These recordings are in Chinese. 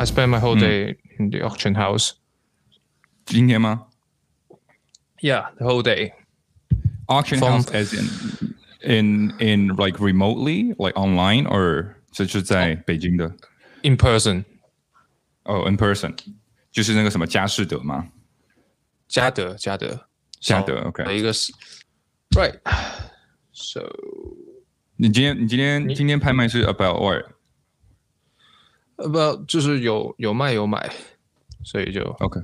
I spent my whole day in the auction house. 今天吗 Yeah, the whole day. ？Auction From- house as in in in like remotely like online or 这是在北京的 In person. 哦、in person，就是那个什么佳士得吗？嘉德，嘉德，嘉德的 OK。一个是 Right. So 你今天你今天今天拍卖是 about what？ About 就是有有卖有买，所以就 OK，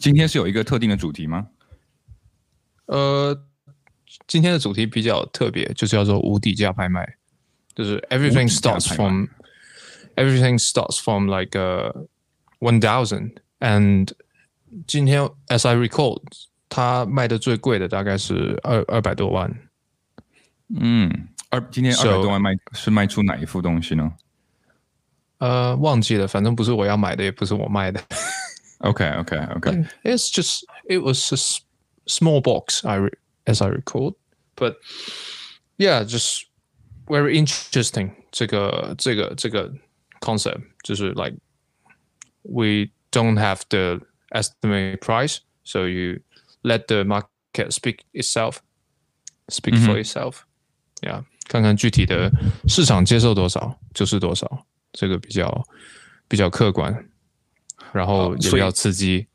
今天是有一个特定的主题吗？呃，今天的主题比较特别，就是叫做无底价拍卖，就是 everything starts from everything starts from like uh one thousand and 今天 as I recall，它卖的最贵的大概是二二百多万，嗯，二今天二百多万卖是卖出哪一副东西呢呃，忘记了，反正不是我要买的，也不是我卖的。 ？OK OK OK， It's just it was a s- small box, I re- as I recall, but yeah, just very interesting. 这个这个这个 concept 就是 like we don't have the estimate price, so you let the market speak itself, speak for itself. Yeah，看看具体的市场接受多少就是多少， 这个比较比较客观，然后也比较刺激。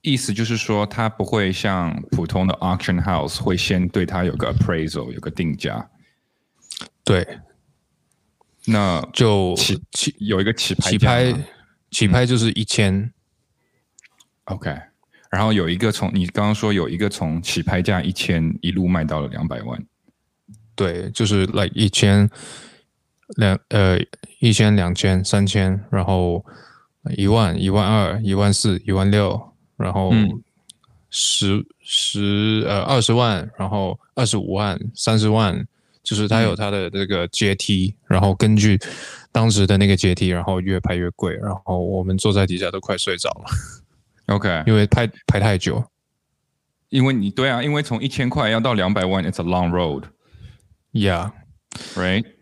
意思就是说，它不会像普通的 auction house 会先对它有个 appraisal，有个定价，对，那就起起有一个起拍起拍起拍就是一千、OK，然后有一个从你刚刚说有一个从起拍价一千一路卖到了两百万，对，就是 like 一千两呃一千两千三千，然后一万一万二一万四一万六，然后嗯十十呃二十万，然后二十五万三十万，就是它有它的这个阶梯，然后根据当时的那个阶梯，然后越拍越贵，然后我们坐在底下都快睡着了，OK，因为拍拍太久。因为你对啊，因为从一千块要到两百万，it's a long road，right？Yeah，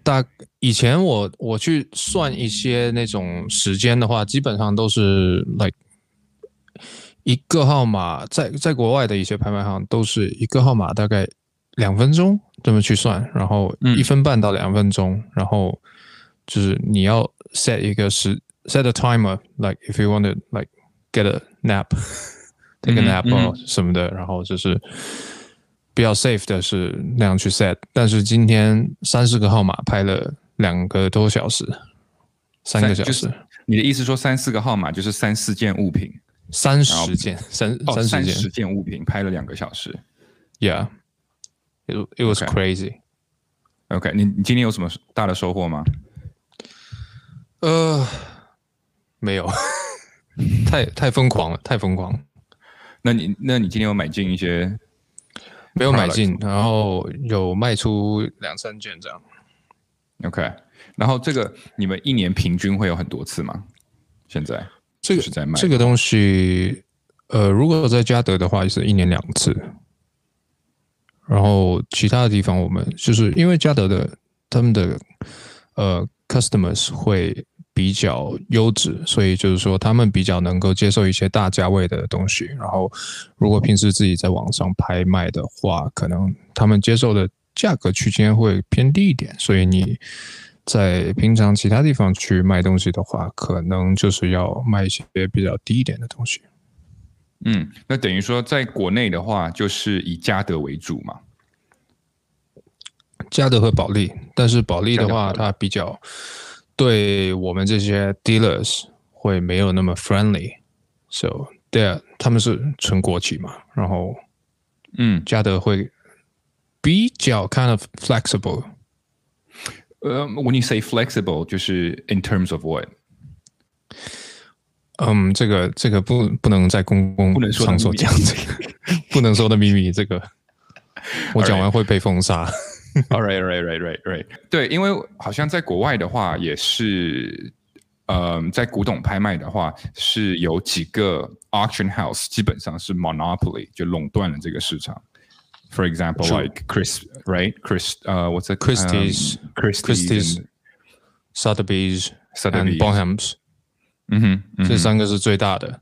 大以前我我去算一些那种时间的话，基本上都是 like 一个号码，在在国外的一些拍卖行都是一个号码大概两分钟这么去算，然后嗯一分半到两分钟，然后就是你要 set 一个时 set a timer，like if you want to like get a nap，take a nap 嗯哼或什么的，然后就是。比较 safe 的是那样去 set，但是今天三四个号码拍了两个多小时，三个小时。就是，你的意思说三四个号码就是三四件物品，三十件，三哦，三三十件。十件物品拍了两个小时。，Yeah，it it was crazy。OK，你你今天有什么大的收获吗？呃，没有，太太疯狂了，太疯狂，那你那你今天有买进一些没有买进，然后有卖出两三件这样。OK？然后这个你们一年平均会有很多次吗？现在这个是在卖这个东西，呃，如果在嘉德的话，是一年两次。然后其他的地方，我们就是因为嘉德的他们的呃 customers 会比较优质，所以就是说他们比较能够接受一些大价位的东西。然后如果平时自己在网上拍卖的话，可能他们接受的价格区间会偏低一点，所以你在平常其他地方去卖东西的话，可能就是要卖一些比较低一点的东西。嗯，那等于说在国内的话，就是以嘉德为主嘛。嘉德和保利，但是保利的话，它比较对我们这些 dealers 会没有那么 friendly，so 对啊，他们是纯国企嘛，然后嗯，嘉德会比较 kind of flexible，呃，when you say flexible，就是 in terms of what？嗯，这个这个不不能在公共场所讲这个，不能说的秘密，这个我讲完会被封杀。All right, right, right, right, right。对，因为好像在国外的话，也是，嗯、在古董拍卖的话，是有几个 auction house 基本上是 monopoly，就垄断了这个市场。For example, like Chris, right? Chris, 呃、what's it? Christie's, um, Christie's, Christie's, and Sotheby's and Sotheby's. Bonhams，嗯哼，嗯哼这三个是最大的，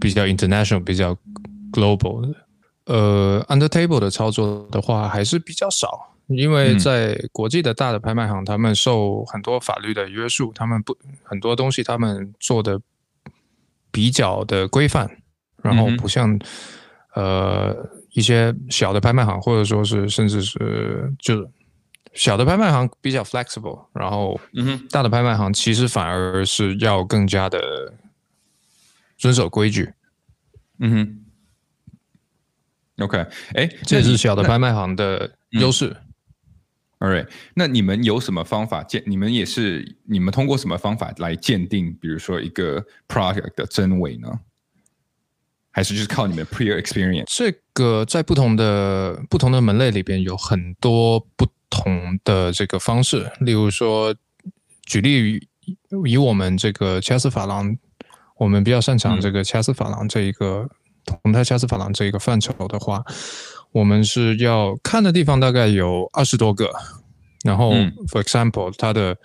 比较 international、比较 global 的。呃，under table 的操作的话还是比较少，因为嗯。在国际的大的拍卖行，他们受很多法律的约束，他们不很多东西他们做的比较的规范，然后不像、呃一些小的拍卖行，或者说是甚至是就小的拍卖行比较 flexible，然后嗯哼，大的拍卖行其实反而是要更加的遵守规矩，嗯哼。OK，哎，这是小的拍卖行的优势。那你们有什么方法鉴？你们也是你们通过什么方法来鉴定，比如说一个 project 的真伪呢？还是就是靠你们 prior experience？这个在不同的不同的门类里边有很多不同的这个方式，例如说，举例于以我们这个掐丝珐琅，我们比较擅长这个掐丝珐琅这一个同态掐丝珐琅这一个范畴的话，我们是要看的地方大概有二十多个，然后、嗯。for example，它的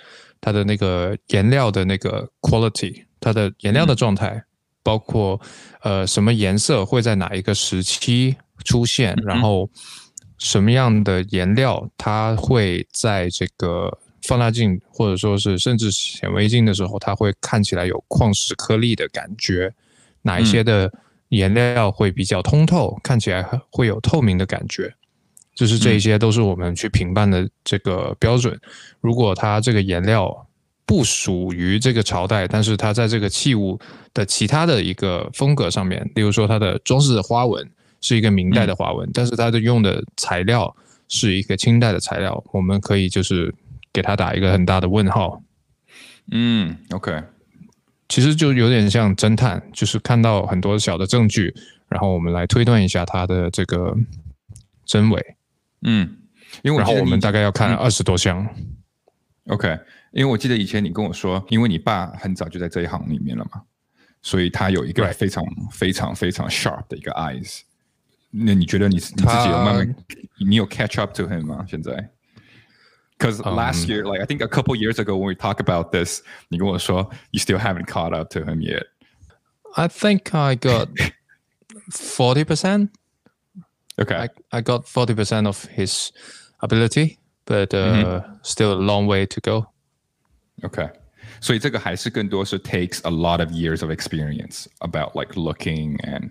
它的那个颜料的那个 quality，它的颜料的状态，包括呃什么颜色会在哪一个时期出现，然后什么样的颜料它会在这个放大镜或者说是甚至显微镜的时候，它会看起来有矿石颗粒的感觉，哪一些的颜料会比较通透，看起来会有透明的感觉。就是这一些都是我们去评判的这个标准。如果它这个颜料不属于这个朝代，但是它在这个器物的其他的一个风格上面，例如说它的装饰的花纹是一个明代的花纹，但是它的用的材料是一个清代的材料，我们可以就是给它打一个很大的问号。嗯，OK，其实就有点像侦探，就是看到很多小的证据，然后我们来推断一下它的这个真伪。嗯，因为然后我们大概要看二十多项。OK，因为我记得以前你跟我说，因为你爸很早就在这一行里面了嘛，所以他有一个非常非常非常 sharp 的一个 eyes。那你觉得你你自己有慢慢，你有 catch up to him 吗？现在 ？Because last year, like I think a couple years ago when we talk about this，你跟我说 you still haven't caught up to him yet。 I think I got forty percent. OK， I I got forty percent of his ability, but uh, still a long way to go. OK，所以这个还是更多是 takes a lot of years of experience about like looking and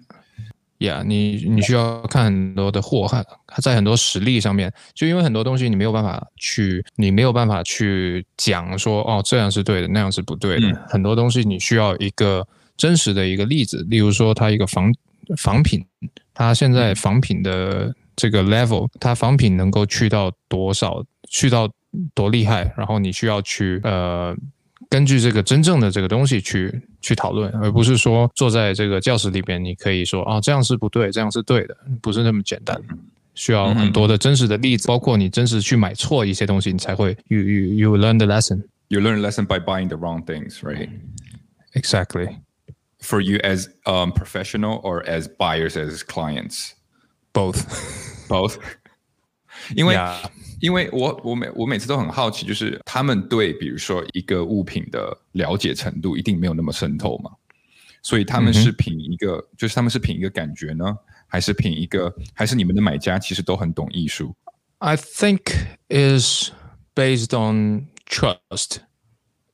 Yeah，你你需要看很多的祸害在很多实例上面，就因为很多东西你没有办法去，你没有办法去讲说哦这样是对的，那样是不对的。嗯很多东西你需要一个真实的一个例子，例如说它一个仿仿品，它现在仿品的这个 level，它仿品能够去到多少，去到多厉害，然后你需要去呃。根据这个真正的这个东西去去讨论，而不是说坐在这个教室里边，你可以说啊这样是不对，这样是对的，不是那么简单。需要很多的真实的例子，包括你真实去买错一些东西，你才会 you you you learn the lesson. you learn lesson by buying the wrong things, right? Exactly, For you as um professional or as buyers as clients, both. both. 因为 Yeah. 因为我我每我每次都很好奇，就是他们对比如说一个物品的了解程度一定没有那么渗透嘛，所以他们是凭一个，就是他们是凭一个感觉呢，还是凭一个，还是你们的买家其实都很懂艺术？ I think is based on trust.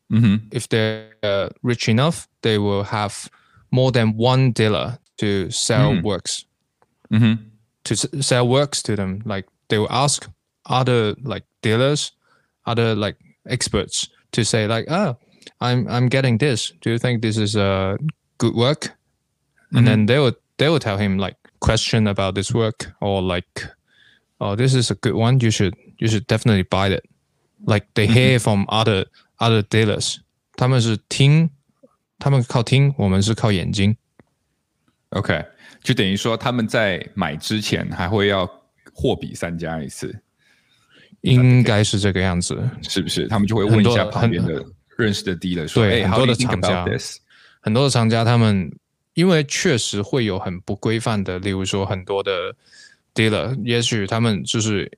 嗯哼， If they're uh, rich enough, they will have more than one dealer to sell works. 嗯哼， to s- sell works to them. Like they will ask other like dealers, other like experts to say like, oh, I'm I'm getting this. Do you think this is a good work? And then they will they will tell him like question about this work or like, oh, this is a good one. You should you should definitely buy it. Like they hear from other other dealers. 他们是听，他们靠听，我们是靠眼睛。 OK，就等于说他们在买之前还会要货比三家一次， 应该是这个样子。是不是？他们就会问一下旁边的认识的 dealer 说：“哎、对很多的厂家很多的厂家他们因为确实会有很不规范的，例如说很多的 dealer，也许他们就是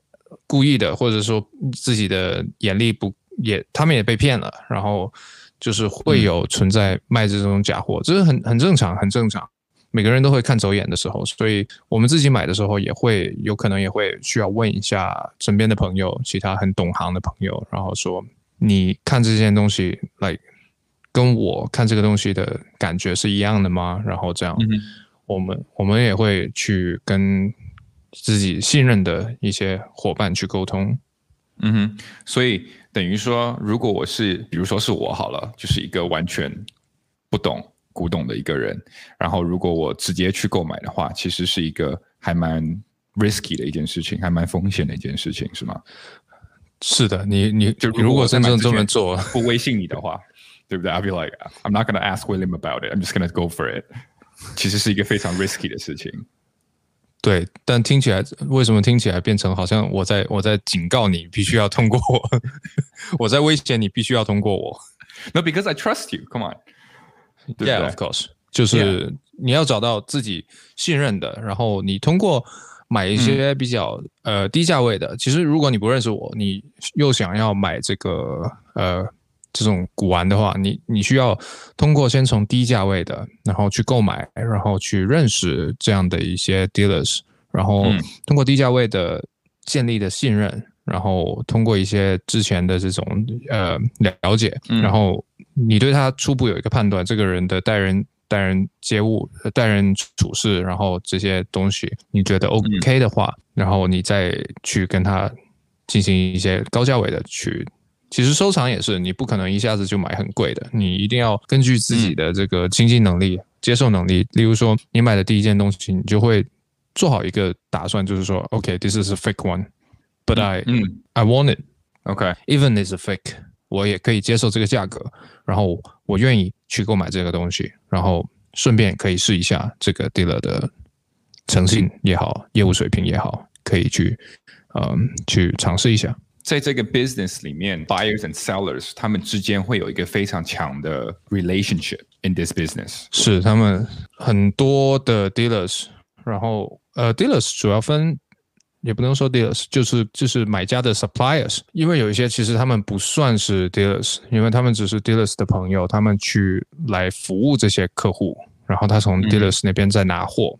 故意的，或者说自己的眼力不也，他们也被骗了，然后就是会有存在卖这种假货，这是很很正常，很正常。每个人都会看走眼的时候，所以我们自己买的时候也会有可能也会需要问一下身边的朋友，其他很懂行的朋友，然后说你看这件东西，like 跟我看这个东西的感觉是一样的吗？然后这样，我们我们也会去跟自己信任的一些伙伴去沟通。嗯哼，所以等于说，如果我是，比如说是我好了，就是一个完全不懂。古董的一个人，然后如果我直接去购买的话，其实是一个还蛮 risky 的一件事情，还蛮风险的一件事情，是吗？是的，你你就如果真正这么做，不威信你的话，对不对？I'll be like I'm not gonna ask William about it. I'm just gonna go for it. 其实是一个非常 risky 的事情。对，但听起来为什么听起来变成好像我在我在警告你，必须要通过我，我在威胁你，必须要通过我。No, because I trust you. Come on. Yeah, of course，就是你要找到自己信任的，然后你通过买一些比较呃低价位的。其实如果你不认识我，你又想要买这个呃这种古玩的话，你你需要通过先从低价位的，然后去购买，然后去认识这样的一些 dealers，然后通过低价位的建立的信任，然后通过一些之前的这种呃了解，然后。你对他初步有一个判断，这个人的待人待人接物、待人处事，然后这些东西你觉得 OK 的话，然后你再去跟他进行一些高价位的去。其实收藏也是，你不可能一下子就买很贵的，你一定要根据自己的这个经济能力、接受能力。例如说，你买的第一件东西，你就会做好一个打算，就是说，OK，this is a fake one，but I I want it，OK，even is a fake。我也可以接受这个价格，然后我愿意去购买这个东西，然后顺便可以试一下这个 dealer 的诚信也好，业务水平也好，可以去嗯去尝试一下。在这个 business 里面，buyers and sellers 他们之间会有一个非常强的 relationship in this business。是他们很多的 dealers，然后呃 dealers 主要分。也不能说 dealers，就是就是买家的 suppliers，因为有一些其实他们不算是 dealers，因为他们只是 dealers 的朋友，他们去来服务这些客户，然后他从 dealers 那边再拿货，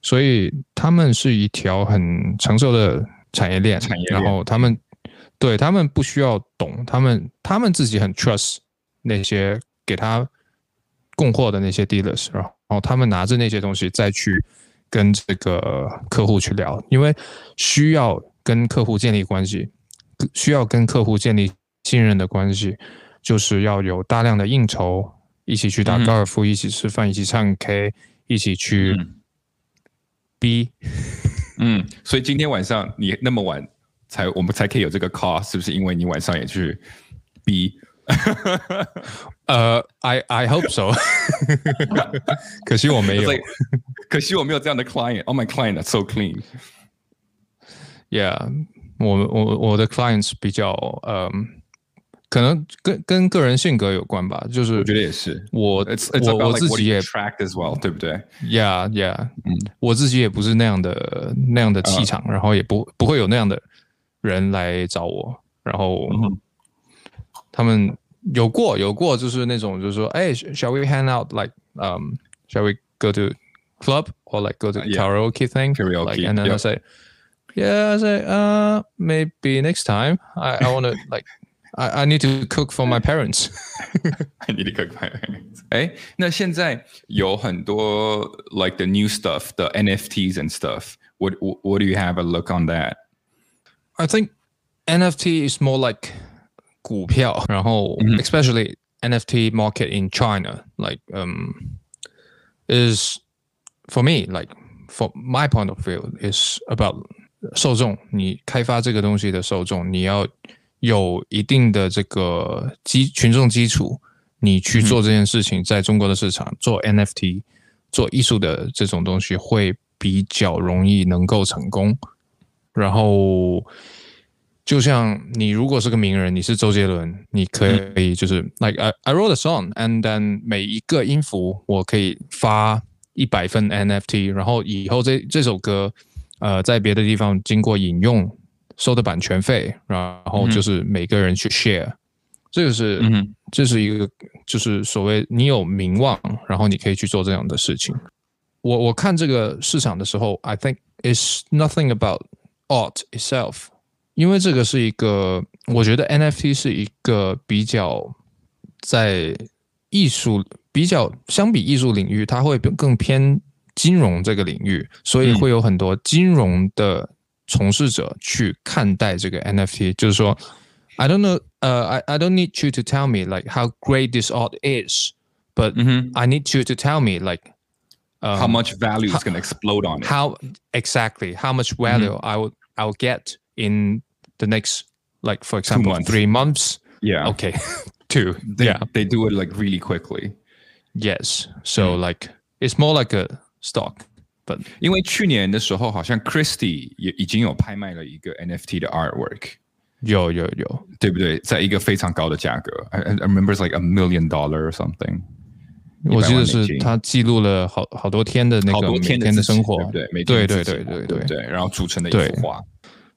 所以他们是一条很成熟的产业链。产业链。然后他们对他们不需要懂，他们他们自己很 trust 那些给他供货的那些 dealers，然后他们拿着那些东西再去。跟这个客户去聊，因为需要跟客户建立关系，需要跟客户建立信任的关系，就是要有大量的应酬，一起去打高尔夫，一起吃饭，一起唱 K，一起去 B。嗯，所以今天晚上你那么晚才，我们才可以有这个 call，是不是？因为你晚上也去 B。呃，I I hope so。可惜我没有，可惜我没有这样的 client。Oh my client so clean。Yeah，我我我的 clients 比较嗯，可能跟跟个人性格有关吧。就是我觉得也是，我我我自己也 track as well，对不对？Yeah Yeah，嗯，我自己也不是那样的那样的气场，然后也不不会有那样的人来找我，然后。他们有过有过，就是那种就是说，哎，shall we hang out like um shall we go to club or like go to karaoke thing karaoke and then I say yeah I say uh maybe next time I I want to like I I need to cook for my parents I need to cook for my parents 哎，那现在有很多 like the new stuff the NFTs and stuff what what do you have a look on that I think NFT is more like 股票，然后 especially NFT market in China, like um, is for me like for my point of view is about 受众。你开发这个东西的受众，你要有一定的这个基群众基础，你去做这件事情，在中国的市场做 NFT 做艺术的这种东西会比较容易能够成功，然后。就像你如果是个名人，你是周杰伦，你可以就是 like I I wrote a song and then 每一个音符我可以发一百分 NFT，然后以后这这首歌呃在别的地方经过引用收的版权费，然后就是每个人去 share，这个是这是一个就是所谓你有名望，然后你可以去做这样的事情。我我看这个市场的时候，I think it's nothing about art itself，因为这个是一个，我觉得 NFT 是一个比较在艺术比较相比艺术领域，它会更偏金融这个领域，所以会有很多金融的从事者去看待这个 NFT，就是说，I don't know，呃、uh,，I I don't need you to tell me like how great this art is，but、I need you to tell me like um, how much value is going to explode on it. How exactly how much value mm-hmm. I will I will get in the next like for example months. three months. Yeah. Okay. Two. They, yeah. They do it like really quickly. Yes. So mm. like it's more like a stock. But 因为去年的时候，好像 Christie 也已经有拍卖了一个 NFT 的 artwork，有有有，对不对？在一个非常高的价格，I, I remember it's like a million dollar or something。我记得是他记录了好好多天的那个每天的生活，对对对对对对对，然后组成的一幅画。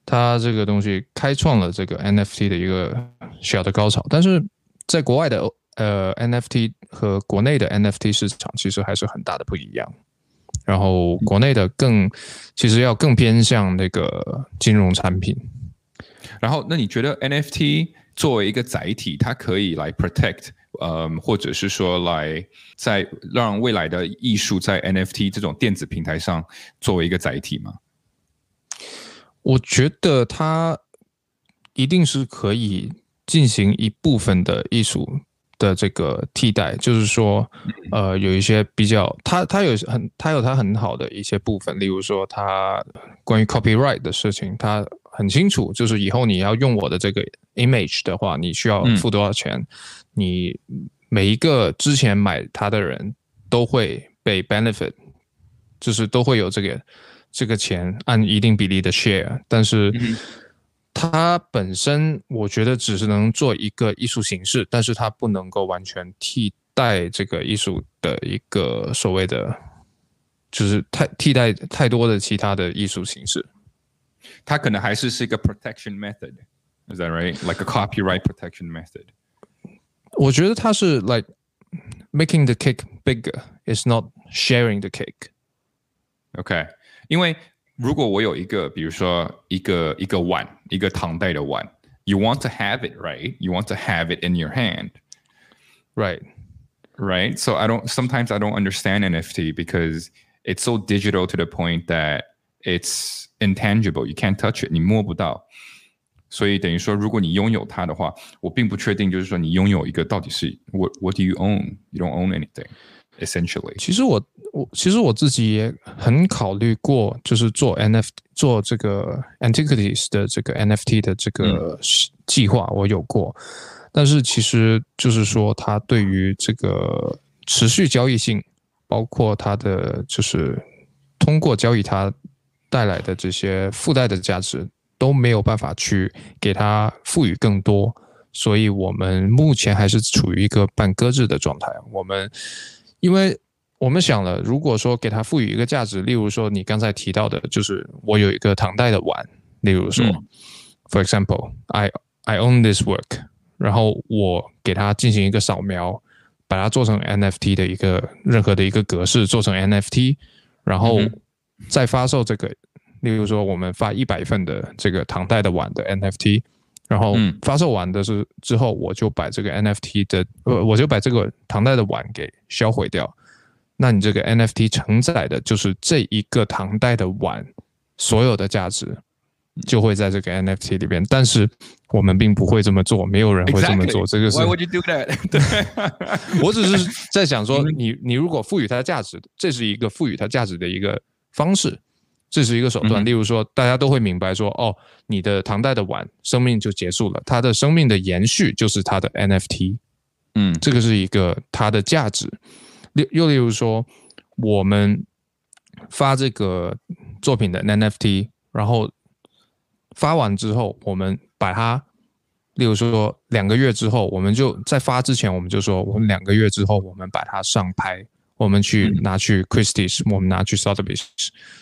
他这个东西开创了这个 NFT 的一个小的高潮，但是在国外的 呃 NFT 和国内的 NFT 市场其实还是很大的不一样。然后国内的更其实要更偏向那个金融产品。然后那你觉得 NFT 作为一个载体，它可以来 protect？呃，或者是说来在让未来的艺术在 NFT 这种电子平台上作为一个载体吗？我觉得它一定是可以进行一部分的艺术的这个替代，就是说，呃，有一些比较，它它有很它有它很好的一些部分，例如说，它关于 copyright 的事情，它很清楚，就是以后你要用我的这个 image 的话，你需要付多少钱。你每一个之前买它的人都会被 benefit，就是都会有这个这个钱按一定比例的 share，但是它本身我觉得只是能做一个艺术形式，但是它不能够完全替代这个艺术的一个所谓的，就是太替代太多的其他的艺术形式，它可能还是是一个 protection method，is that right？Like a copyright protection method。我觉得它是 like making the cake bigger, is not sharing the cake. OK，因为如果我有一个，比如说一个一个碗，一个唐代的碗，you want to have it right, you want to have it in your hand, right, right. So I don't. Sometimes I don't understand NFT because it's so digital to the point that it's intangible. You can't touch it. 你摸不到。所以等于说，如果你拥有它的话，我并不确定，就是说你拥有一个到底是 what what do you own? You don't own anything, Essentially. 其实我我其实我自己也很考虑过，就是做 NFT 做这个 antiquities 的这个 NFT 的这个计划，我有过，但是其实就是说，它对于这个持续交易性，包括它的就是通过交易它带来的这些附带的价值。都没有办法去给它赋予更多，所以我们目前还是处于一个半搁置的状态。我们，因为我们想了，如果说给它赋予一个价值，例如说你刚才提到的，就是我有一个唐代的碗，例如说，for example，I I own this work，然后我给它进行一个扫描，把它做成 NFT 的一个任何的一个格式，做成 NFT，然后再发售这个。例如说，我们发一百份的这个唐代的碗的 NFT，然后发售完的是之后，我就把这个 NFT 的呃，我就把这个唐代的碗给销毁掉。那你这个 NFT 承载的就是这一个唐代的碗所有的价值，就会在这个 NFT 里边。但是我们并不会这么做，没有人会这么做。这个是 Why would you do that？对，我只是在想说，你你如果赋予它价值，这是一个赋予它价值的一个方式。这是一个手段，例如说，大家都会明白说，哦，你的唐代的碗生命就结束了，它的生命的延续就是它的 NFT，嗯，这个是一个它的价值。又又例如说，我们发这个作品的 NFT，然后发完之后，我们把它，例如说两个月之后，我们就在发之前，我们就说，我们两个月之后，我们把它上拍。我们去拿去 Christie's，我们拿去 Sotheby's，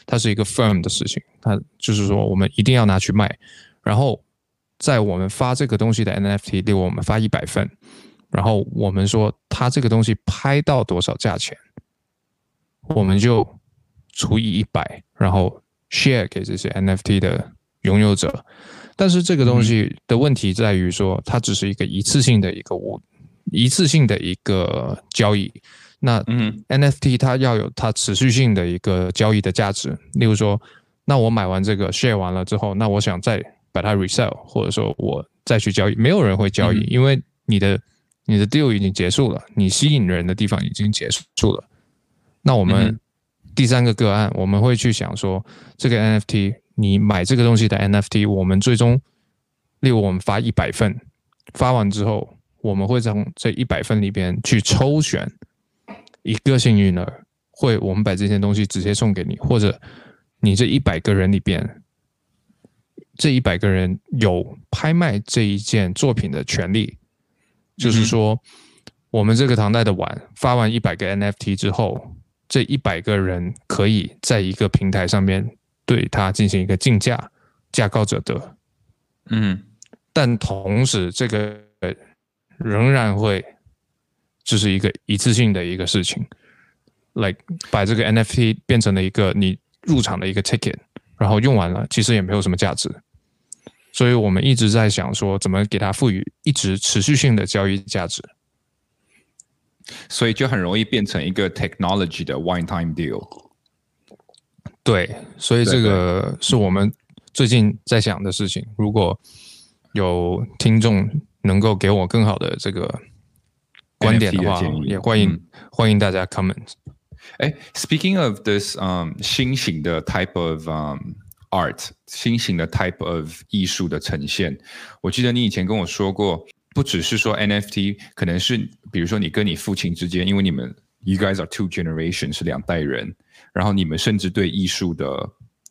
它是一个 firm 的事情。它就是说，我们一定要拿去卖。然后，在我们发这个东西的 NFT，例如我们发一百份，然后我们说它这个东西拍到多少价钱，我们就除以一百，然后 share 给这些 NFT 的拥有者。但是这个东西的问题在于说，它只是一个一次性的一个物，一次性的一个交易。那 NFT 它要有它持续性的一个交易的价值。例如说，那我买完这个 share 完了之后，那我想再把它 resell，或者说我再去交易，没有人会交易，因为你的你的 deal 已经结束了，你吸引人的地方已经结束了。那我们第三个个案，我们会去想说，这个 NFT。你买这个东西的 NFT，我们最终，例如我们发一百份，发完之后，我们会从这一百份里边去抽选一个幸运儿，会我们把这件东西直接送给你，或者你这一百个人里边，这一百个人有拍卖这一件作品的权利，就是说，我们这个唐代的碗发完一百个 NFT 之后，这一百个人可以在一个平台上面。对它进行一个竞价，价高者得。嗯，但同时这个仍然会就是一个一次性的一个事情，like 把这个 NFT 变成了一个你入场的一个 ticket，然后用完了其实也没有什么价值。所以我们一直在想说，怎么给它赋予一直持续性的交易价值。所以就很容易变成一个 technology 的 one time deal。对，所以这个是我们最近在想的事情。如果有听众能够给我更好的这个观点的话，也欢迎欢迎大家 comment。哎，Speaking of this，嗯，新型的 type of art，新型的 type of 艺术的呈现，我记得你以前跟我说过，不只是说 NFT，可能是比如说你跟你父亲之间，因为你们 you guys are two generations，是两代人。然后你们甚至对艺术的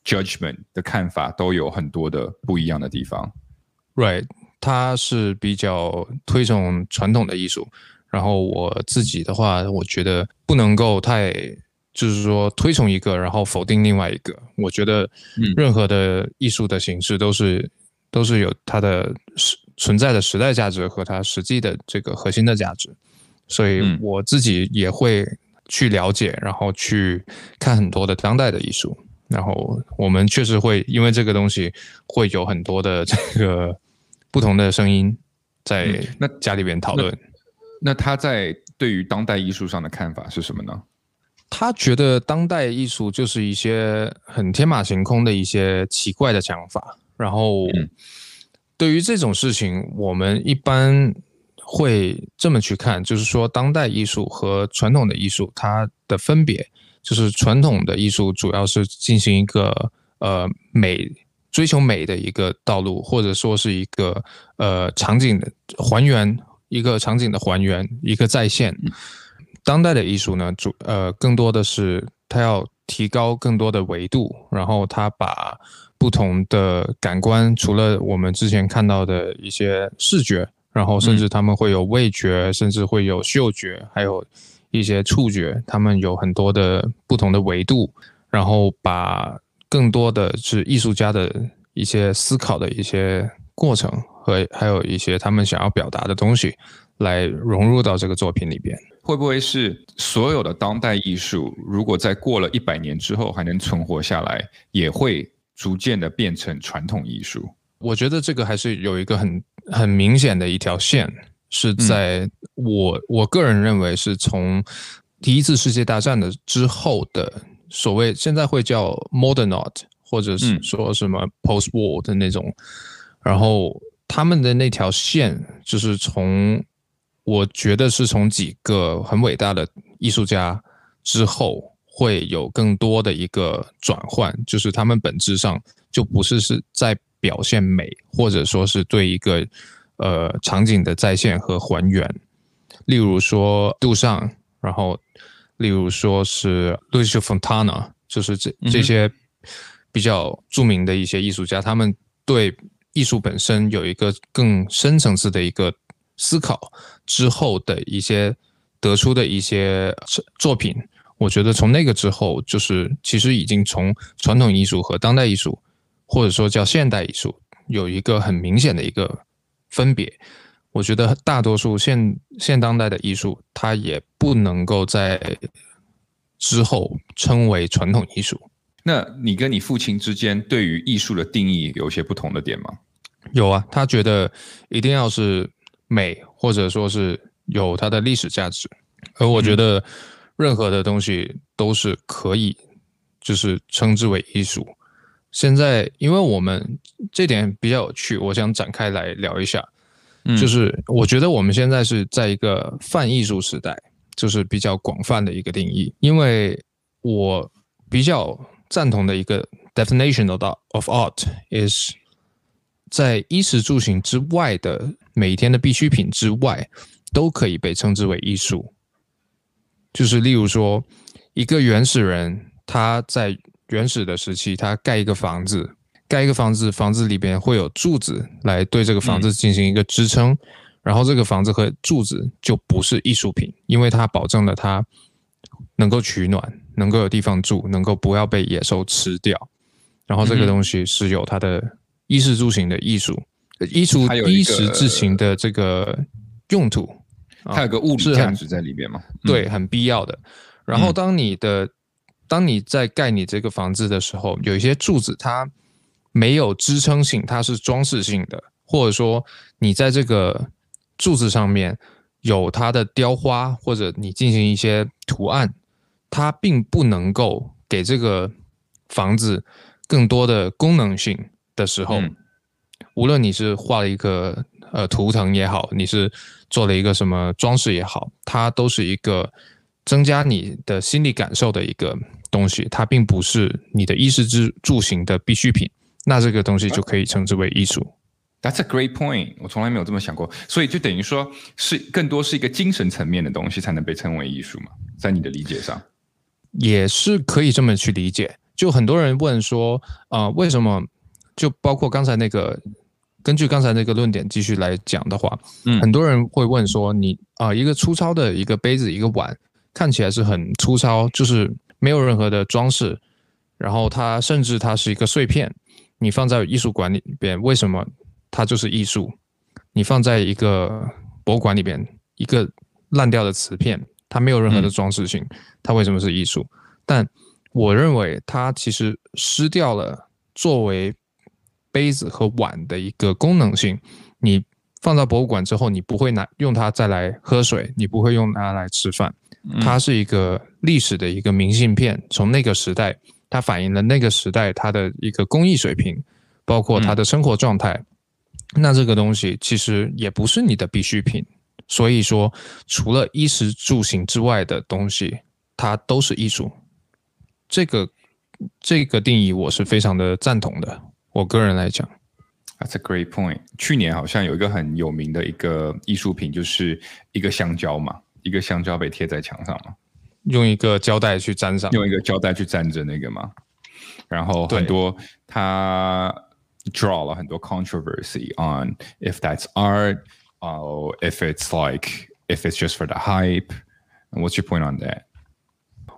judgment 的看法都有很多的不一样的地方。Right，他是比较推崇传统的艺术，然后我自己的话，我觉得不能够太就是说推崇一个，然后否定另外一个。我觉得任何的艺术的形式都是都是有它的时存在的时代价值和它实际的这个核心的价值，所以我自己也会。去了解，然后去看很多的当代的艺术，然后我们确实会因为这个东西会有很多的这个不同的声音在那家里边讨论。那他在对于当代艺术上的看法是什么呢？他觉得当代艺术就是一些很天马行空的一些奇怪的想法，然后对于这种事情，我们一般。会这么去看，就是说，当代艺术和传统的艺术它的分别，就是传统的艺术主要是进行一个呃美追求美的一个道路，或者说是一个呃场景的还原，一个场景的还原，一个再现。当代的艺术呢，主呃更多的是它要提高更多的维度，然后它把不同的感官，除了我们之前看到的一些视觉。然后甚至他们会有味觉，甚至会有嗅觉，还有一些触觉，他们有很多的不同的维度，然后把更多的是艺术家的一些思考的一些过程和还有一些他们想要表达的东西，来融入到这个作品里边。会不会是所有的当代艺术，如果在过了一百年之后还能存活下来，也会逐渐的变成传统艺术？我觉得这个还是有一个很。很明显的一条线是在我我个人认为是从第一次世界大战的之后的所谓现在会叫 modern art 或者是说什么 post war 的那种，然后他们的那条线就是从我觉得是从几个很伟大的艺术家之后会有更多的一个转换，就是他们本质上就不是是在。表现美，或者说是对一个呃场景的再现和还原，例如说杜尚，然后例如说是 Lucio Fontana，就是这这些比较著名的一些艺术家，他们对艺术本身有一个更深层次的一个思考之后的一些得出的一些作品，我觉得从那个之后，就是其实已经从传统艺术和当代艺术。或者说叫现代艺术，有一个很明显的一个分别。我觉得大多数现现当代的艺术，它也不能够在之后称为传统艺术。那你跟你父亲之间对于艺术的定义有些不同的点吗？有啊，他觉得一定要是美，或者说是有它的历史价值。而我觉得任何的东西都是可以，就是称之为艺术。现在，因为我们这点比较有趣，我想展开来聊一下。就是我觉得我们现在是在一个泛艺术时代，就是比较广泛的一个定义。因为我比较赞同的一个 definition of of art is 在衣食住行之外的每天的必需品之外，都可以被称之为艺术。就是例如说，一个原始人他在原始的时期，他盖一个房子。盖一个房子，房子里边会有柱子来对这个房子进行一个支撑，然后这个房子和柱子就不是艺术品，因为它保证了它能够取暖，能够有地方住，能够不要被野兽吃掉。然后这个东西是有它的衣食住行的艺术，衣食衣食住行的这个用途，它有个物理价值在里面嘛？对，很必要的。然后当你的当你在盖你这个房子的时候，有一些柱子它。没有支撑性，它是装饰性的，或者说你在这个柱子上面有它的雕花，或者你进行一些图案，它并不能够给这个房子更多的功能性的时候，无论你是画了一个呃图腾也好，你是做了一个什么装饰也好，它都是一个增加你的心理感受的一个东西，它并不是你的衣食之住行的必需品。那这个东西就可以称之为艺术。That's a great point。我从来没有这么想过，所以就等于说是更多是一个精神层面的东西才能被称为艺术嘛？在你的理解上，也是可以这么去理解。就很多人问说，啊，为什么？就包括刚才那个，根据刚才那个论点继续来讲的话，嗯，很多人会问说，你啊，一个粗糙的一个杯子、一个碗，看起来是很粗糙，就是没有任何的装饰，然后它甚至它是一个碎片。你放在艺术馆里边，为什么它就是艺术？你放在一个博物馆里边，一个烂掉的瓷片，它没有任何的装饰性，它为什么是艺术？但我认为它其实失掉了作为杯子和碗的一个功能性。你放到博物馆之后，你不会拿用它再来喝水，你不会用它来吃饭。它是一个历史的一个明信片，从那个时代。它反映了那个时代它的一个工艺水平，包括它的生活状态。那这个东西其实也不是你的必需品，所以说除了衣食住行之外的东西，它都是艺术。这个这个定义我是非常的赞同的。我个人来讲，That's a great point。去年好像有一个很有名的一个艺术品，就是一个香蕉嘛，一个香蕉被贴在墙上嘛。用一个胶带去粘上，用一个胶带去粘着那个嘛，然后很多他 draw 了很多 controversy on if that's art, or if it's like if it's just for the hype. What's your point on that?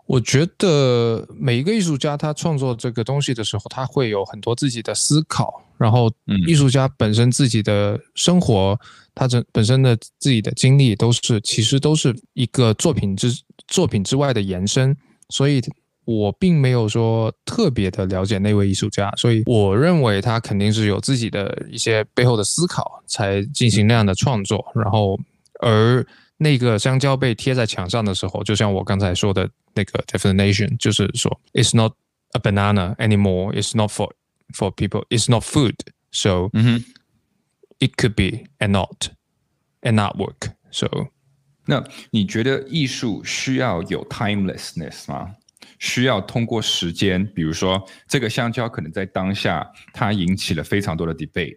我觉得每一个艺术家他创作这个东西的时候，他会有很多自己的思考，然后艺术家本身自己的生活，他这本身的自己的经历，都是其实都是一个作品之。作品之外的延伸，所以我并没有说特别的了解那位艺术家，所以我认为他肯定是有自己的一些背后的思考，才进行那样的创作。然后，而那个香蕉被贴在墙上的时候，就像我刚才说的那个 definition，就是说，it's not a banana anymore, it's not for for people, it's not food, so it could be an art, an artwork, so. 那你觉得艺术需要有 timelessness 吗？需要通过时间，比如说这个香蕉可能在当下它引起了非常多的 debate，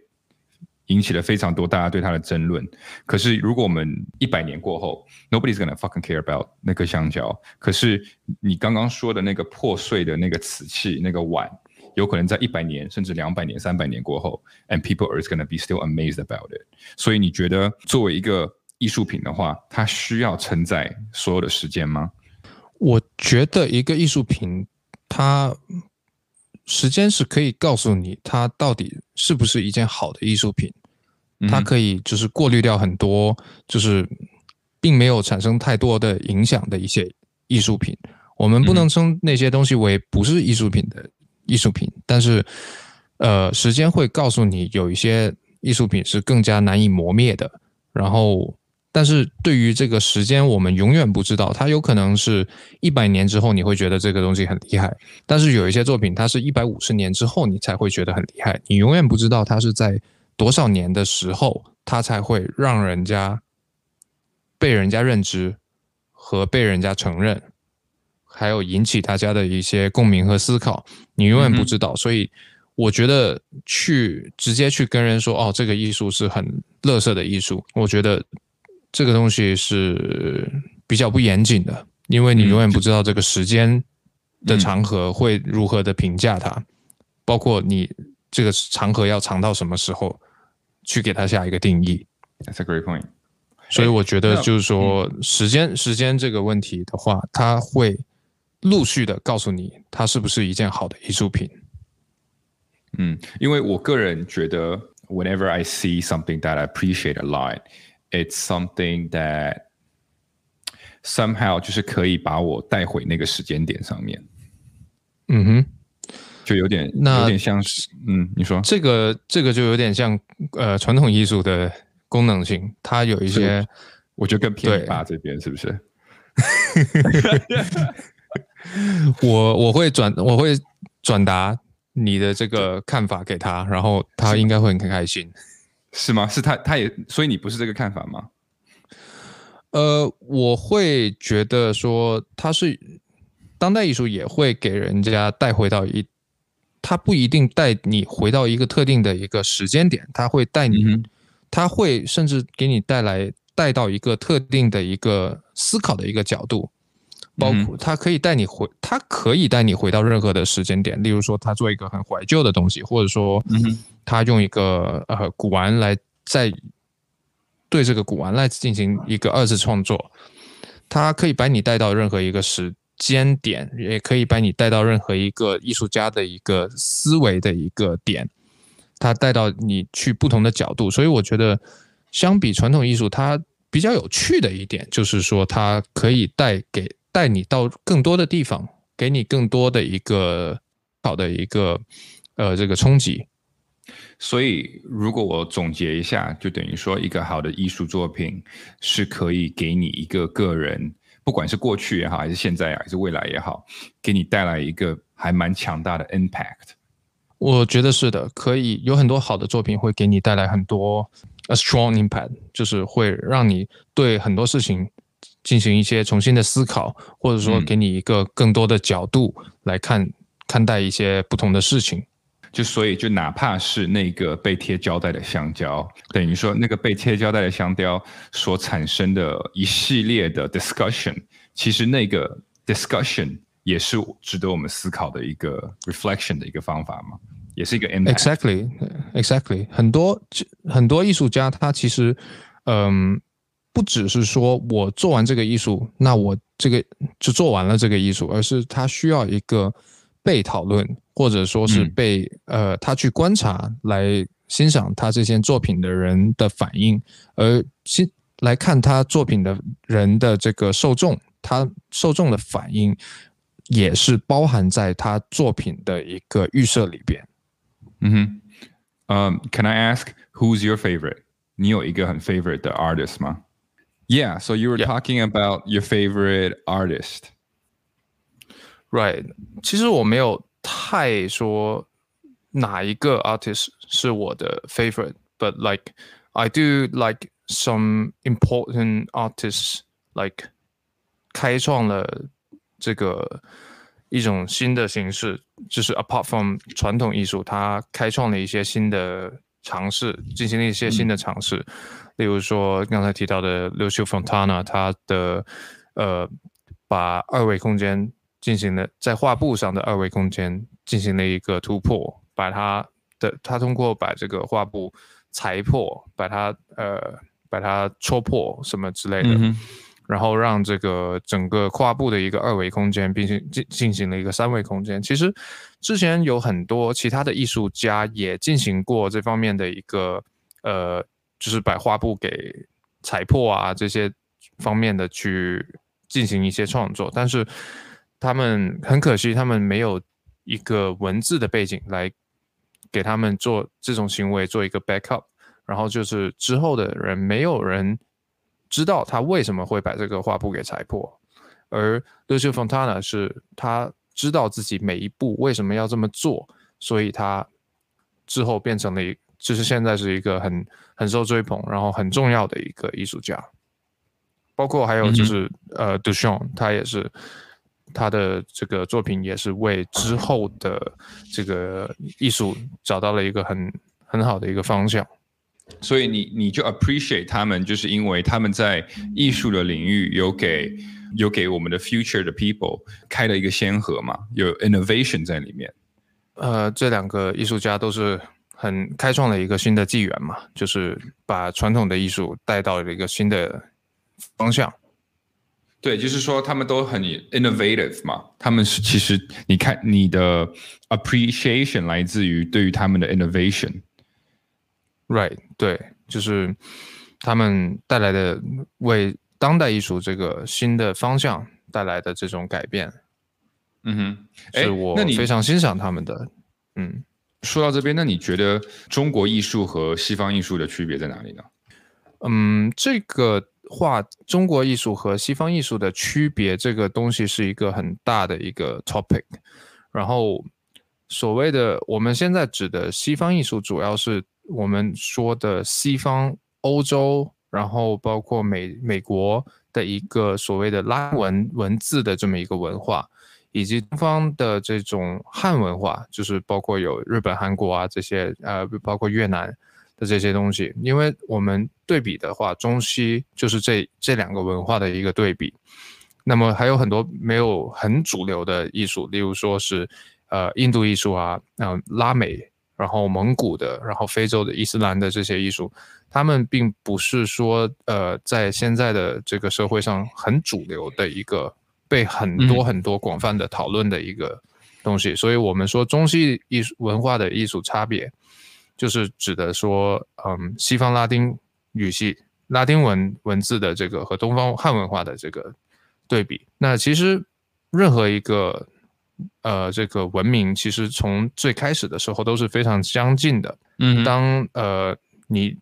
引起了非常多大家对它的争论。可是如果我们一百年过后，nobody's gonna fucking care about 那个香蕉。可是你刚刚说的那个破碎的那个瓷器那个碗，有可能在一百年甚至两百年、三百年过后，and people are gonna be still amazed about it。所以你觉得作为一个艺术品的话，它需要承载所有的时间吗？我觉得一个艺术品，它时间是可以告诉你它到底是不是一件好的艺术品。它可以就是过滤掉很多就是并没有产生太多的影响的一些艺术品。我们不能称那些东西为不是艺术品的艺术品，但是呃，时间会告诉你有一些艺术品是更加难以磨灭的。然后，但是对于这个时间，我们永远不知道，它有可能是一百年之后你会觉得这个东西很厉害，但是有一些作品它是一百五十年之后你才会觉得很厉害，你永远不知道它是在多少年的时候它才会让人家被人家认知和被人家承认，还有引起大家的一些共鸣和思考，你永远不知道，所以。我觉得去直接去跟人说哦，这个艺术是很乐色的艺术，我觉得这个东西是比较不严谨的，因为你永远不知道这个时间的长河会如何的评价它，包括你这个长河要长到什么时候去给它下一个定义。That's a great point。所以我觉得就是说时间时间这个问题的话，它会陆续的告诉你它是不是一件好的艺术品。嗯，因为我个人觉得，whenever I see something that I appreciate a lot, it's something that somehow 就是可以把我带回那个时间点上面。嗯哼，就有点，那有点像是，嗯，你说这个这个就有点像呃传统艺术的功能性，它有一些，我觉得更偏吧这边是不是？我我会转我会转达。你的这个看法给他，然后他应该会很开心，是吗？是他，他也，所以你不是这个看法吗？呃，我会觉得说他是当代艺术，也会给人家带回到一，他不一定带你回到一个特定的一个时间点，他会带你，他会甚至给你带来带到一个特定的一个思考的一个角度。包括它可以带你回，它可以带你回到任何的时间点。例如说，他做一个很怀旧的东西，或者说，他用一个呃古玩来在对这个古玩来进行一个二次创作。它可以把你带到任何一个时间点，也可以把你带到任何一个艺术家的一个思维的一个点。它带到你去不同的角度，所以我觉得，相比传统艺术，它比较有趣的一点就是说，它可以带给。带你到更多的地方，给你更多的一个好的一个呃这个冲击。所以，如果我总结一下，就等于说，一个好的艺术作品是可以给你一个个人，不管是过去也好，还是现在还是未来也好，给你带来一个还蛮强大的 impact。我觉得是的，可以有很多好的作品会给你带来很多 a strong impact，就是会让你对很多事情。进行一些重新的思考，或者说给你一个更多的角度来看看待一些不同的事情。就所以，就哪怕是那个被贴胶带的香蕉，等于说那个被贴胶带的香蕉所产生的一系列的 discussion，其实那个 discussion 也是值得我们思考的一个 reflection 的一个方法嘛，也是一个 exactly，exactly。很多很多艺术家他其实，嗯。不只是说我做完这个艺术，那我这个就做完了这个艺术，而是他需要一个被讨论，或者说是被呃他去观察来欣赏他这件作品的人的反应，而欣来看他作品的人的这个受众，他受众的反应也是包含在他作品的一个预设里边。嗯哼，嗯，Can I ask who's your favorite？你有一个很 favorite 的 artist 吗 ？Yeah, so you were yeah. talking about your favorite artist. Right. 其实我没有太说哪一个 artist 是我的 favorite, but like I do like some important artists like 开创了这个一种新的形式，就是 apart from 传统艺术，它开创了一些新的尝试，进行了一些新的尝试。 例如说刚才提到的 Lucio Fontana，他的呃把二维空间进行了在画布上的二维空间进行了一个突破，把它的他通过把这个画布裁破，把它呃把它戳破什么之类的，然后让这个整个画布的一个二维空间，并且进进行了一个三维空间。其实之前有很多其他的艺术家也进行过这方面的一个呃。就是把画布给裁破啊这些方面的去进行一些创作，但是他们很可惜，他们没有一个文字的背景来给他们做这种行为做一个 backup，然后就是之后的人没有人知道他为什么会把这个画布给裁破，而 Lucio Fontana 是他知道自己每一步为什么要这么做，所以他之后变成了一，就是现在是一个很很受追捧，然后很重要的一个艺术家。包括还有就是呃 d u c h a n 他也是他的这个作品也是为之后的这个艺术找到了一个很很好的一个方向。所以你你就 appreciate 他们，就是因为他们在艺术的领域有给有给我们的 future 的 people 开了一个先河嘛，有 innovation 在里面。呃，这两个艺术家都是很开创了一个新的纪元嘛，就是把传统的艺术带到了一个新的方向。对，就是说他们都很 innovative 嘛，他们是其实你看你的 appreciation 来自于对于他们的 innovation。Right，对，就是他们带来的为当代艺术这个新的方向带来的这种改变。嗯哼，是我非常欣赏他们的。嗯，说到这边，那你觉得中国艺术和西方艺术的区别在哪里呢？嗯，这个话，中国艺术和西方艺术的区别，这个东西是一个很大的一个 topic。然后，所谓的我们现在指的西方艺术，主要是我们说的西方欧洲，然后包括美美国的一个所谓的拉文文字的这么一个文化。以及东方的这种汉文化，就是包括有日本、韩国啊这些，呃，包括越南的这些东西。因为我们对比的话，中西就是这这两个文化的一个对比。那么还有很多没有很主流的艺术，例如说是，呃，印度艺术啊，嗯，拉美，然后蒙古的，然后非洲的伊斯兰的这些艺术，他们并不是说，呃，在现在的这个社会上很主流的一个。被很多很多广泛的讨论的一个东西，所以我们说中西艺术文化的艺术差别，就是指的说，嗯，西方拉丁语系拉丁文文字的这个和东方汉文化的这个对比。那其实任何一个呃这个文明，其实从最开始的时候都是非常相近的。嗯，当呃你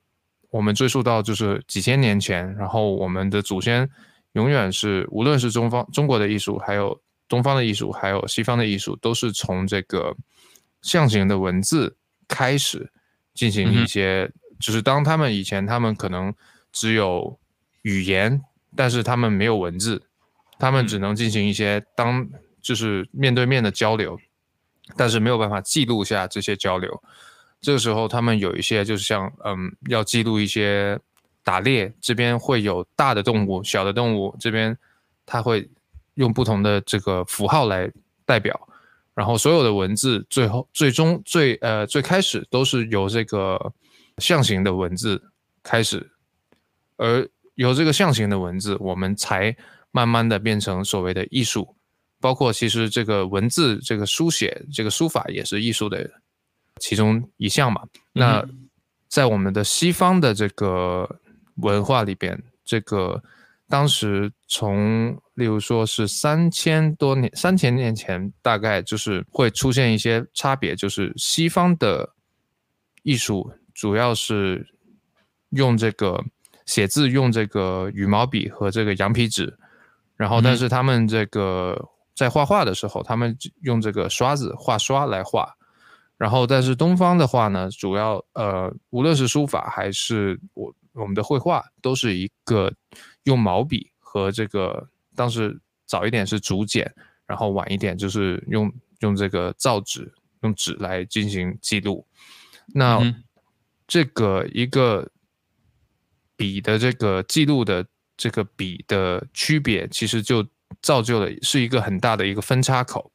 我们追溯到就是几千年前，然后我们的祖先。永远是，无论是中方中国的艺术，还有东方的艺术，还有西方的艺术，都是从这个象形的文字开始进行一些。就是当他们以前，他们可能只有语言，但是他们没有文字，他们只能进行一些当就是面对面的交流，但是没有办法记录下这些交流。这个时候，他们有一些就是像嗯，要记录一些。打猎这边会有大的动物、小的动物，这边它会用不同的这个符号来代表，然后所有的文字最后最终最呃最开始都是由这个象形的文字开始，而由这个象形的文字，我们才慢慢的变成所谓的艺术，包括其实这个文字这个书写这个书法也是艺术的其中一项嘛。那在我们的西方的这个。文化里边，这个当时从，例如说是三千多年、三千年前，大概就是会出现一些差别，就是西方的艺术主要是用这个写字，用这个羽毛笔和这个羊皮纸，然后但是他们这个在画画的时候，他们用这个刷子画刷来画，然后但是东方的话呢，主要呃，无论是书法还是我。我们的绘画都是一个用毛笔和这个，当时早一点是竹简，然后晚一点就是用用这个造纸，用纸来进行记录。那这个一个笔的这个记录的这个笔的区别，其实就造就了是一个很大的一个分叉口。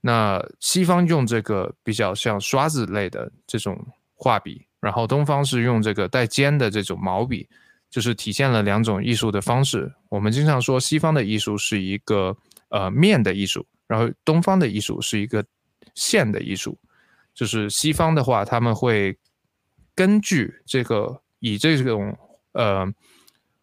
那西方用这个比较像刷子类的这种画笔。然后东方是用这个带尖的这种毛笔，就是体现了两种艺术的方式。我们经常说西方的艺术是一个呃面的艺术，然后东方的艺术是一个线的艺术。就是西方的话，他们会根据这个以这种呃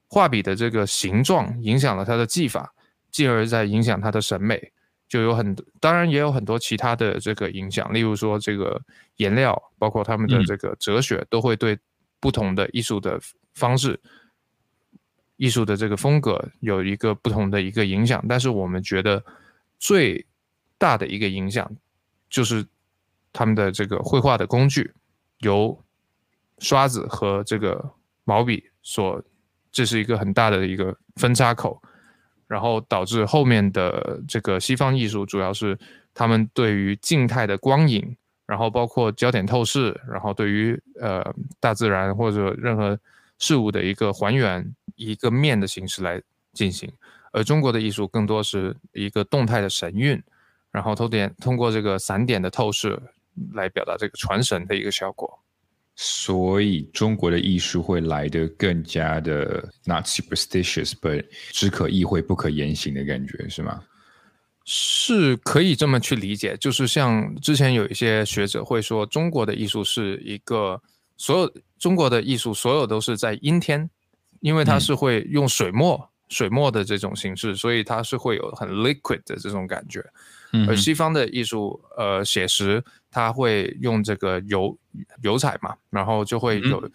画笔的这个形状影响了他的技法，进而在影响他的审美。就有很多，当然也有很多其他的这个影响，例如说这个颜料，包括他们的这个哲学，都会对不同的艺术的方式、艺术的这个风格有一个不同的一个影响。但是我们觉得最大的一个影响就是他们的这个绘画的工具由刷子和这个毛笔所，这是一个很大的一个分叉口。然后导致后面的这个西方艺术，主要是他们对于静态的光影，然后包括焦点透视，然后对于呃大自然或者任何事物的一个还原，一个面的形式来进行。而中国的艺术更多是一个动态的神韵，然后透点通过这个散点的透视来表达这个传神的一个效果。所以中国的艺术会来的更加的 not superstitious，but 只可意会不可言行的感觉，是吗？是可以这么去理解。就是像之前有一些学者会说，中国的艺术是一个所有中国的艺术所有都是在阴天，因为它是会用水墨水墨的这种形式，所以它是会有很 liquid 的这种感觉。而西方的艺术，呃，写实，它会用这个油油彩嘛，然后就会有，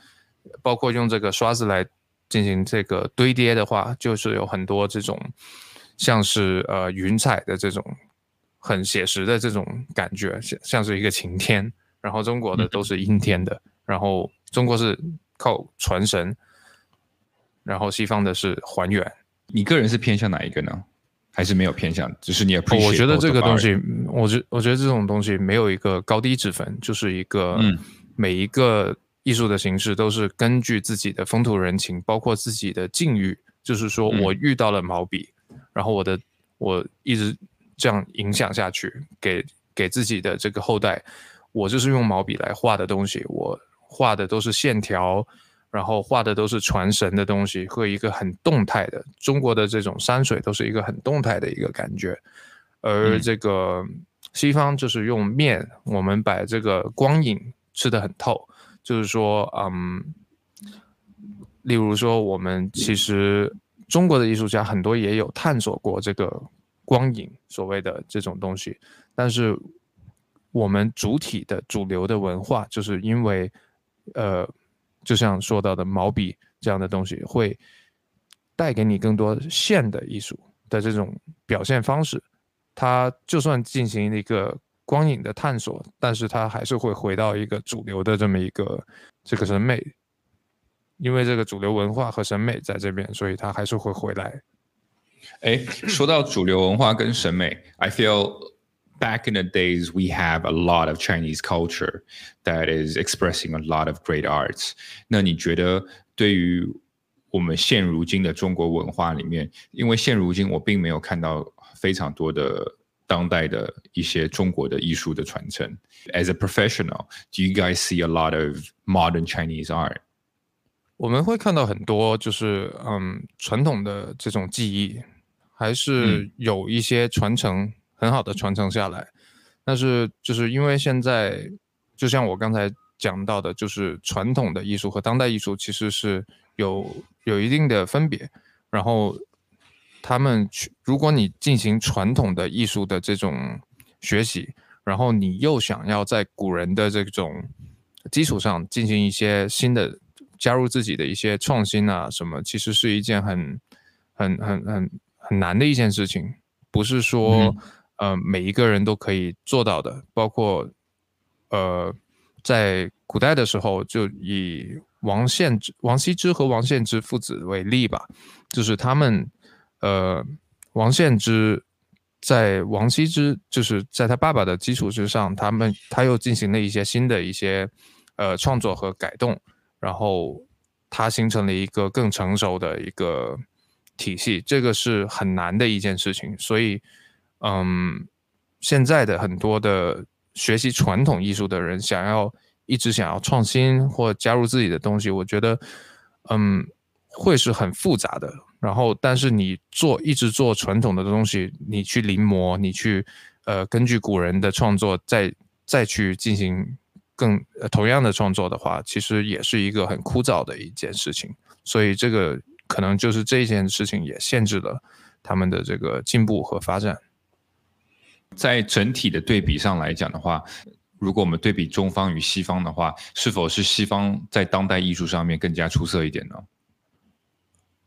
包括用这个刷子来进行这个堆叠的话，就是有很多这种像是呃云彩的这种很写实的这种感觉，像像是一个晴天。然后中国的都是阴天的，然后中国是靠传神，然后西方的是还原。你个人是偏向哪一个呢？还是没有偏向，只是你也。我觉得这个东西，我觉我觉得这种东西没有一个高低之分，就是一个每一个艺术的形式都是根据自己的风土人情，包括自己的境遇。就是说我遇到了毛笔，然后我的我一直这样影响下去，给给自己的这个后代，我就是用毛笔来画的东西，我画的都是线条。然后画的都是传神的东西和一个很动态的中国的这种山水都是一个很动态的一个感觉，而这个西方就是用面，我们把这个光影吃得很透，就是说，嗯，例如说我们其实中国的艺术家很多也有探索过这个光影所谓的这种东西，但是我们主体的主流的文化就是因为，呃。就像说到的毛笔这样的东西，会带给你更多线的艺术的这种表现方式。它就算进行一个光影的探索，但是它还是会回到一个主流的这么一个这个审美，因为这个主流文化和审美在这边，所以它还是会回来。哎，说到主流文化跟审美，I feel。back in the days, we have a lot of Chinese culture that is expressing a lot of great arts。那你觉得对于我们现如今的中国文化里面，因为现如今我并没有看到非常多的当代的一些中国的艺术的传承。As a professional, do you guys see a lot of modern Chinese art？我们会看到很多就是嗯传统的这种技艺，还是有一些传承。 很好的传承下来，但是就是因为现在，就像我刚才讲到的，就是传统的艺术和当代艺术其实是有有一定的分别。然后他们去，如果你进行传统的艺术的这种学习，然后你又想要在古人的这种基础上进行一些新的加入自己的一些创新啊什么，其实是一件很很很很很难的一件事情，不是说。呃，每一个人都可以做到的，包括，呃，在古代的时候，就以王献之、王羲之和王献之父子为例吧，就是他们，呃，王献之在王羲之就是在他爸爸的基础之上，他们他又进行了一些新的一些呃创作和改动，然后他形成了一个更成熟的一个体系，这个是很难的一件事情，所以。嗯，现在的很多的学习传统艺术的人，想要一直想要创新或加入自己的东西，我觉得，嗯，会是很复杂的。然后，但是你做一直做传统的东西，你去临摹，你去呃根据古人的创作再再去进行更呃同样的创作的话，其实也是一个很枯燥的一件事情。所以这个可能就是这件事情也限制了他们的这个进步和发展。在整体的对比上来讲的话，如果我们对比中方与西方的话，是否是西方在当代艺术上面更加出色一点呢？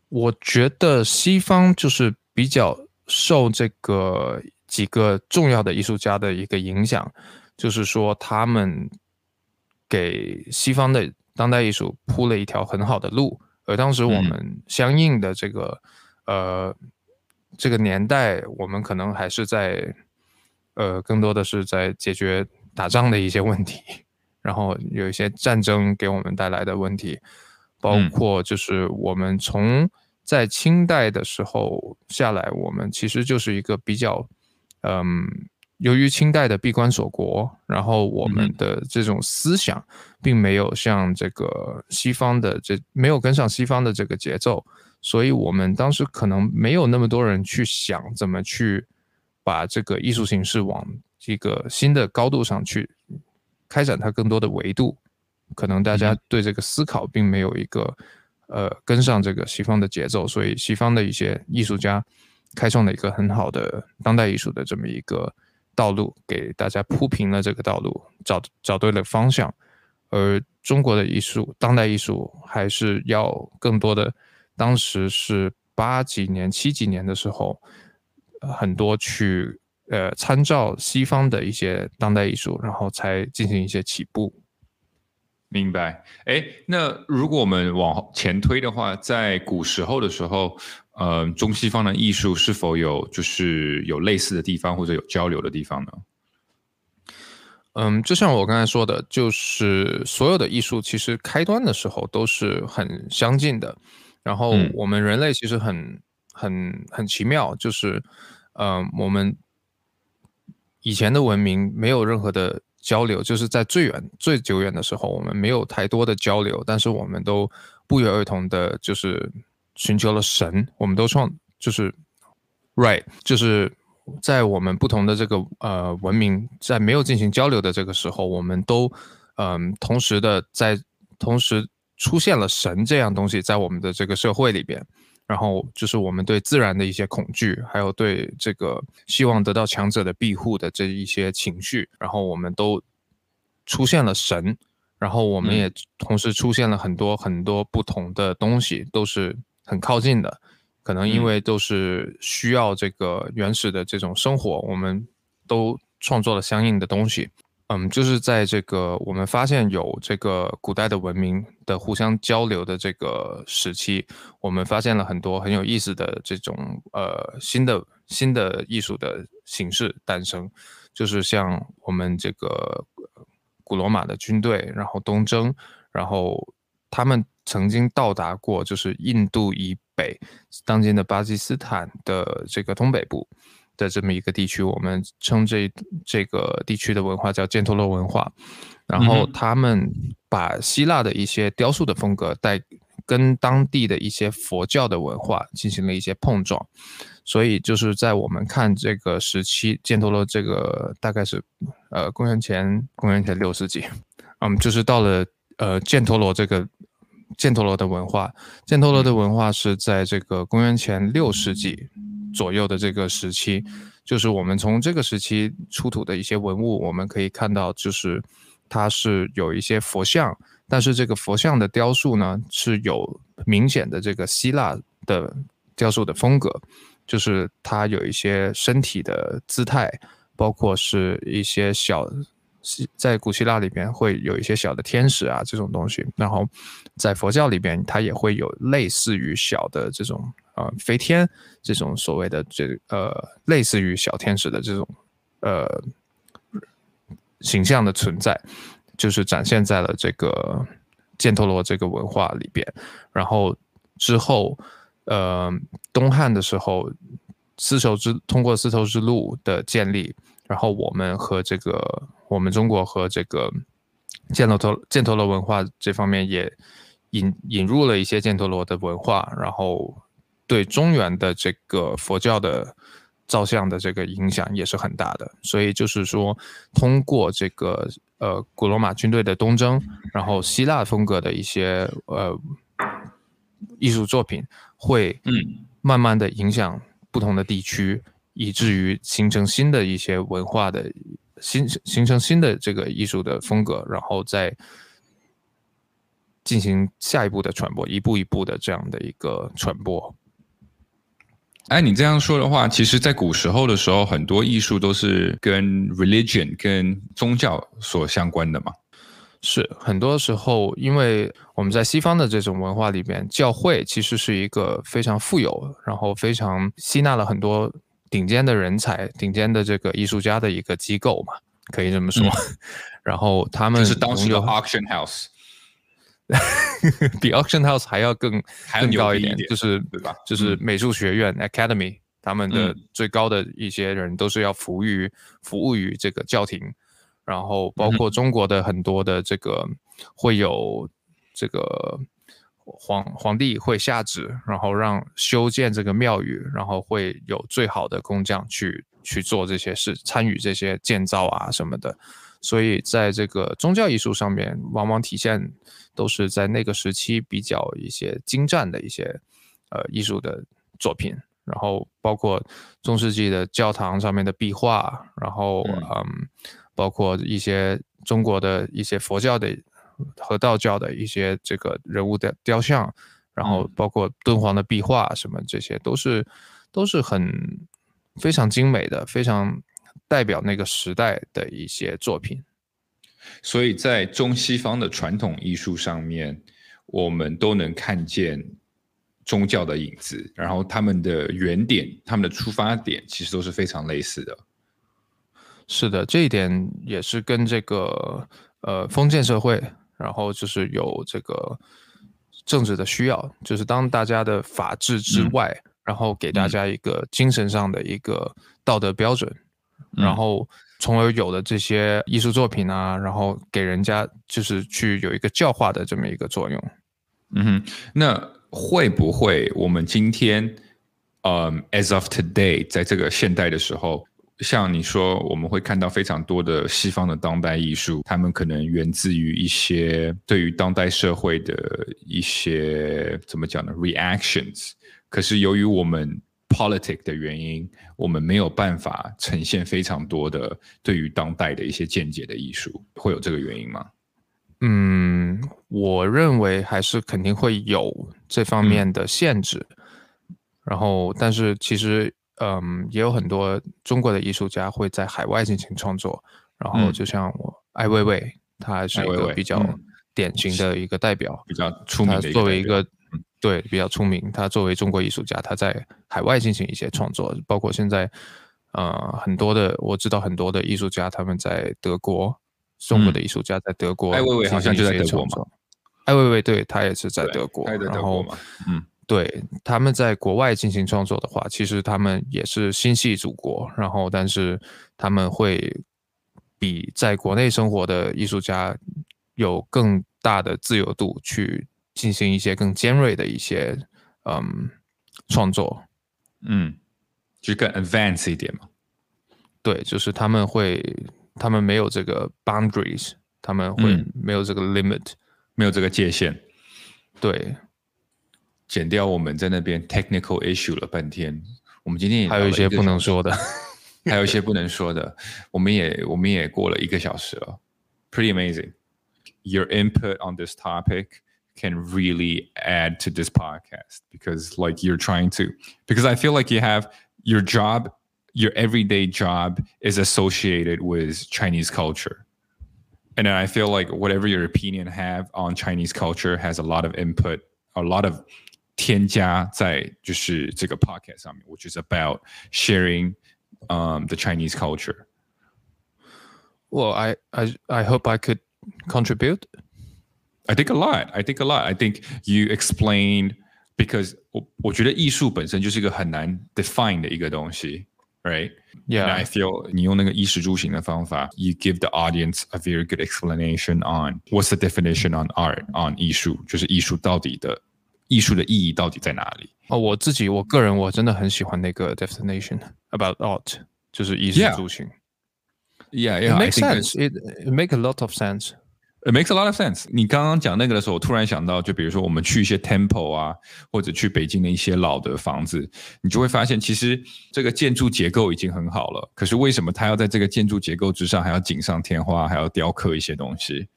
我觉得西方就是比较受这个几个重要的艺术家的一个影响，就是说他们给西方的当代艺术铺了一条很好的路，而当时我们相应的这个呃这个年代，我们可能还是在呃更多的是在解决打仗的一些问题，然后有一些战争给我们带来的问题，包括就是我们从在清代的时候下来，我们其实就是一个比较，嗯，由于清代的闭关锁国，然后我们的这种思想并没有像这个西方的这没有跟上西方的这个节奏，所以我们当时可能没有那么多人去想怎么去把这个艺术形式往这个新的高度上去开展它更多的维度，可能大家对这个思考并没有一个。呃，跟上这个西方的节奏，所以西方的一些艺术家开创了一个很好的当代艺术的这么一个道路，给大家铺平了这个道路，找找对了方向。而中国的艺术，当代艺术还是要更多的，当时是八几年、七几年的时候，很多去呃参照西方的一些当代艺术，然后才进行一些起步。明白，哎，那如果我们往前推的话，在古时候的时候，呃，中西方的艺术是否有就是有类似的地方或者有交流的地方呢？嗯，就像我刚才说的，就是所有的艺术其实开端的时候都是很相近的。然后我们人类其实很很很奇妙，就是嗯，我们以前的文明没有任何的。交流就是在最远、最久远的时候，我们没有太多的交流，但是我们都不约而同的，就是寻求了神。我们都创，就是 right，就是在我们不同的这个呃文明在没有进行交流的这个时候，我们都嗯同时的在同时出现了神这样东西在我们的这个社会里边。然后就是我们对自然的一些恐惧，还有对这个希望得到强者的庇护的这一些情绪，然后我们都出现了神，然后我们也同时出现了很多很多不同的东西，都是很靠近的，可能因为都是需要这个原始的这种生活，我们都创作了相应的东西。嗯，就是在这个我们发现有这个古代的文明的互相交流的这个时期，我们发现了很多很有意思的这种呃新的新的艺术的形式诞生，就是像我们这个古罗马的军队，然后东征，然后他们曾经到达过就是印度以北，当今的巴基斯坦的这个东北部。的这么一个地区，我们称这这个地区的文化叫犍陀罗文化，然后他们把希腊的一些雕塑的风格带跟当地的一些佛教的文化进行了一些碰撞，所以就是在我们看这个时期，犍陀罗这个大概是呃公元前公元前六世纪，嗯，就是到了呃犍陀罗这个犍陀罗的文化，犍陀罗的文化是在这个公元前六世纪。左右的这个时期，就是我们从这个时期出土的一些文物，我们可以看到，就是它是有一些佛像，但是这个佛像的雕塑呢，是有明显的这个希腊的雕塑的风格，就是它有一些身体的姿态，包括是一些小希在古希腊里边会有一些小的天使啊这种东西，然后在佛教里边，它也会有类似于小的这种。呃，飞天这种所谓的这呃，类似于小天使的这种呃形象的存在，就是展现在了这个犍陀罗这个文化里边。然后之后，呃，东汉的时候，丝绸之通过丝绸之路的建立，然后我们和这个我们中国和这个犍罗陀犍陀罗文化这方面也引引入了一些犍陀罗的文化，然后。对中原的这个佛教的造像的这个影响也是很大的。所以就是说，通过这个呃古罗马军队的东征，然后希腊风格的一些呃艺术作品，会嗯慢慢的影响不同的地区，以至于形成新的一些文化的新形成新的这个艺术的风格，然后再进行下一步的传播，一步一步的这样的一个传播。哎，你这样说的话，其实，在古时候的时候，很多艺术都是跟 religion、跟宗教所相关的嘛。是很多时候，因为我们在西方的这种文化里边，教会其实是一个非常富有，然后非常吸纳了很多顶尖的人才、顶尖的这个艺术家的一个机构嘛，可以这么说。然后他们就是当时的 auction house，比 auction house 还要更更高一点，就是对吧？就是美术学院、academy，他们的嗯。最高的一些人都是要服务于服务于这个教廷，然后包括中国的很多的这个会有这个皇皇帝会下旨，然后让修建这个庙宇，然后会有最好的工匠去去做这些事，参与这些建造啊什么的。所以在这个宗教艺术上面，往往体现都是在那个时期比较一些精湛的一些呃艺术的作品，然后包括中世纪的教堂上面的壁画，然后嗯。嗯，包括一些中国的一些佛教的和道教的一些这个人物的雕像，然后包括敦煌的壁画什么，这些都是都是很非常精美的，非常代表那个时代的一些作品。所以在中西方的传统艺术上面，我们都能看见宗教的影子，然后他们的原点、他们的出发点其实都是非常类似的。是的，这一点也是跟这个呃封建社会，然后就是有这个政治的需要，就是当大家的法治之嗯外，然后给大嗯家一个精神上的一个道德标准，然嗯后从而有了这些艺术作品啊，然后给人家就是去有一个教化的这么一个作用。嗯哼，那会不会我们今天，嗯、a s of today，在这个现代的时候，像你说，我们会看到非常多的西方的当代艺术，他们可能源自于一些对于当代社会的一些怎么讲呢？reactions。可是由于我们 politic 的原因，我们没有办法呈现非常多的对于当代的一些见解的艺术，会有这个原因吗？嗯，我认为还是肯定会有这方面的限制。然后，但是其实，嗯，也有很多中国的艺术家会在海外进行创作。然后，嗯就像我艾未未，他是一个比较嗯典型的一个代表。比较出名他的作为一个对比较出名，他作为中国艺术家，他在海外进行一些创作，包括现在呃很多的我知道很多的艺术家他们在德国，中国的艺术家在德国嗯艾未未好像就在德国嘛。艾未未对他也是在德国，然后嘛嗯。对他们在国外进行创作的话，其实他们也是心系祖国，然后但是他们会比在国内生活的艺术家有更大的自由度去进行一些更尖锐的一些嗯创作。嗯，就更 advance 一点嘛。对，就是他们会，他们没有这个 boundaries，他们会嗯没有这个 limit。没有这个界限，对，减掉我们在那边 technical issue 了半天。我们今天也还有一些不能，说的。还有一些不能说的。我们也我们也过了一个小时了，pretty amazing. Your input on this topic can really add to this podcast because like you're trying to because I feel like you have your job your everyday job is associated with Chinese culture. And then I feel like whatever your opinion have on Chinese culture has a lot of input, a lot of 添加在就是这个 podcast 上面, which is about sharing um, the Chinese culture. Well, I I I hope I could contribute. I think a lot. I think a lot. I think you explained because 我我觉得艺术本身就是一个很难 define 的一个东西，right? Yeah. And I feel 你用那个衣食住行的方法，you give the audience a very good explanation on what's the definition on art on 艺术，就是艺术到底的 艺术的意义到底在哪里？哦，我自己我个人我真的很喜欢那个 definition about art，就是衣食住行。Yeah, it makes sense. It it make a lot of sense. It makes a lot of sense. 你刚刚讲那个的时候，我突然想到，就比如说我们去一些 temple 啊，或者去北京的一些老的房子，你就会发现，其实这个建筑结构已经很好了。可是为什么它要在这个建筑结构之上还要锦上添花，还要雕刻一些东西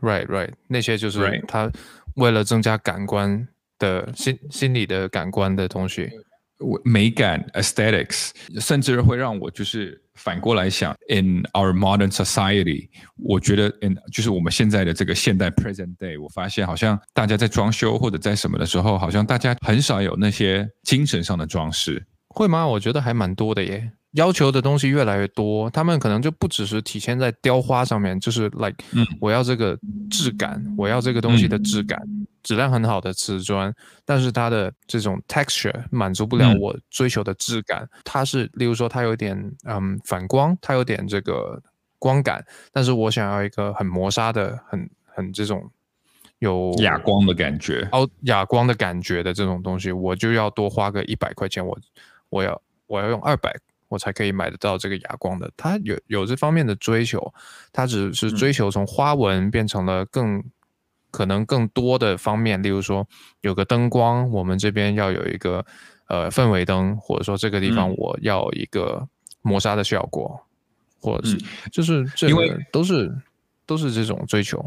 ？Right, right. 那些就是它为了增加感官的心心理的感官的东西。美感 aesthetics，甚至会让我就是反过来想，in our modern society，我觉得 in 就是我们现在的这个现代 present day，我发现好像大家在装修或者在什么的时候，好像大家很少有那些精神上的装饰，会吗？我觉得还蛮多的耶。要求的东西越来越多，他们可能就不只是体现在雕花上面，就是 like，我要这个质感，我要这个东西的质感，质量很好的瓷砖，但是它的这种 texture 满足不了我追求的质感。它是，例如说，它有点嗯反光，它有点这个光感，但是我想要一个很磨砂的，很很这种有哑光的感觉，哦，哑光的感觉的这种东西，我就要多花个一百块钱，我我要我要用二百。我才可以买得到这个哑光的，他有有这方面的追求，他只是追求从花纹变成了更可能更多的方面，例如说有个灯光，我们这边要有一个呃氛围灯，或者说这个地方我要一个磨砂的效果，或者是就是这个都是都是这种追求。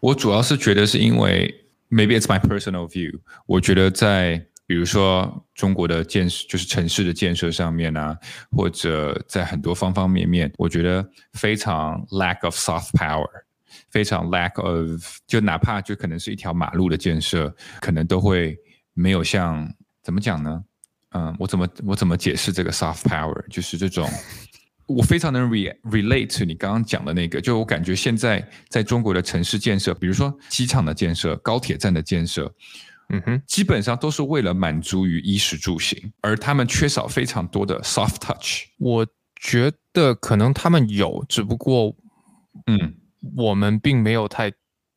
我主要是觉得是因为 maybe it's my personal view，我觉得在。比如说中国的建设，就是城市的建设上面啊，或者在很多方方面面，我觉得非常 lack of soft power，非常 lack of，就哪怕就可能是一条马路的建设，可能都会没有像怎么讲呢？嗯，我怎么我怎么解释这个 soft power？就是这种，我非常能 re relate 你刚刚讲的那个，就我感觉现在在中国的城市建设，比如说机场的建设、高铁站的建设。嗯哼，基本上都是为了满足于衣食住行，而他们缺少非常多的 soft touch。我觉得可能他们有，只不过，嗯，我们并没有太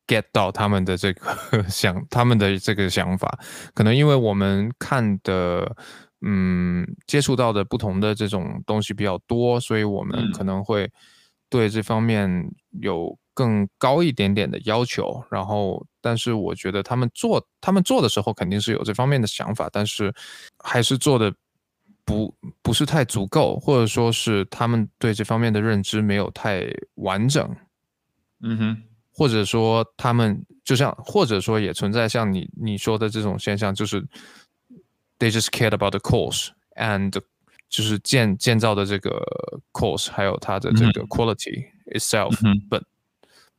get 到他们的这个 想，他们的这个想法。可能因为我们看的，嗯，接触到的不同的这种东西比较多，所以我们可能会对这方面有。更高一点点的要求，然后，但是我觉得他们做他们做的时候肯定是有这方面的想法，但是还是做的不不是太足够，或者说是他们对这方面的认知没有太完整。嗯哼，或者说他们就像，或者说也存在像你你说的这种现象，就是 they just cared about the course and 就是建建造的这个 course 还有它的这个 quality itself，本。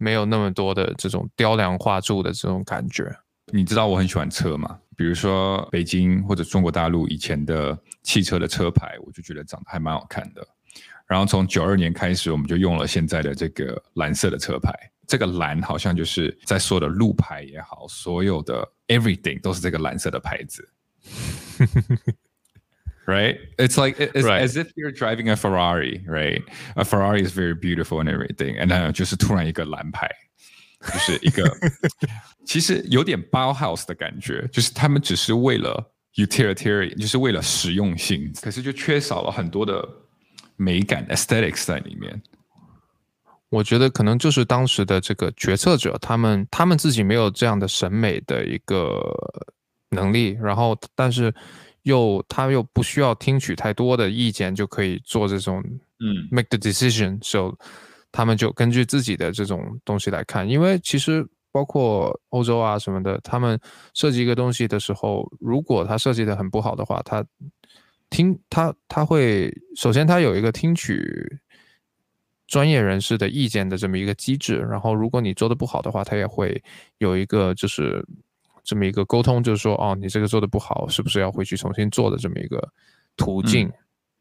没有那么多的这种雕梁画柱的这种感觉。你知道我很喜欢车嘛？比如说北京或者中国大陆以前的汽车的车牌，我就觉得长得还蛮好看的。然后从九二年开始，我们就用了现在的这个蓝色的车牌。这个蓝好像就是在所有的路牌也好，所有的 everything 都是这个蓝色的牌子。right? It's like it's right. as if you're driving a Ferrari, right? A Ferrari is very beautiful and everything, and then 就是突然一个蓝牌，就是一个其实有点 Bauhaus 的感觉，就是他们只是为了 utilitarian，就是为了实用性，可是就缺少了很多的美感 aesthetics 在里面。我觉得可能就是当时的这个决策者，他们他们自己没有这样的审美的一个能力，然后但是。 又他又不需要听取太多的意见就可以做这种嗯 make the decision，so 他们就根据自己的这种东西来看，因为其实包括欧洲啊什么的，他们设计一个东西的时候，如果他设计的很不好的话，他听他他会首先他有一个听取专业人士的意见的这么一个机制，然后如果你做的不好的话，他也会有一个就是。这么一个沟通，就是说，哦，你这个做的不好，是不是要回去重新做的这么一个途径？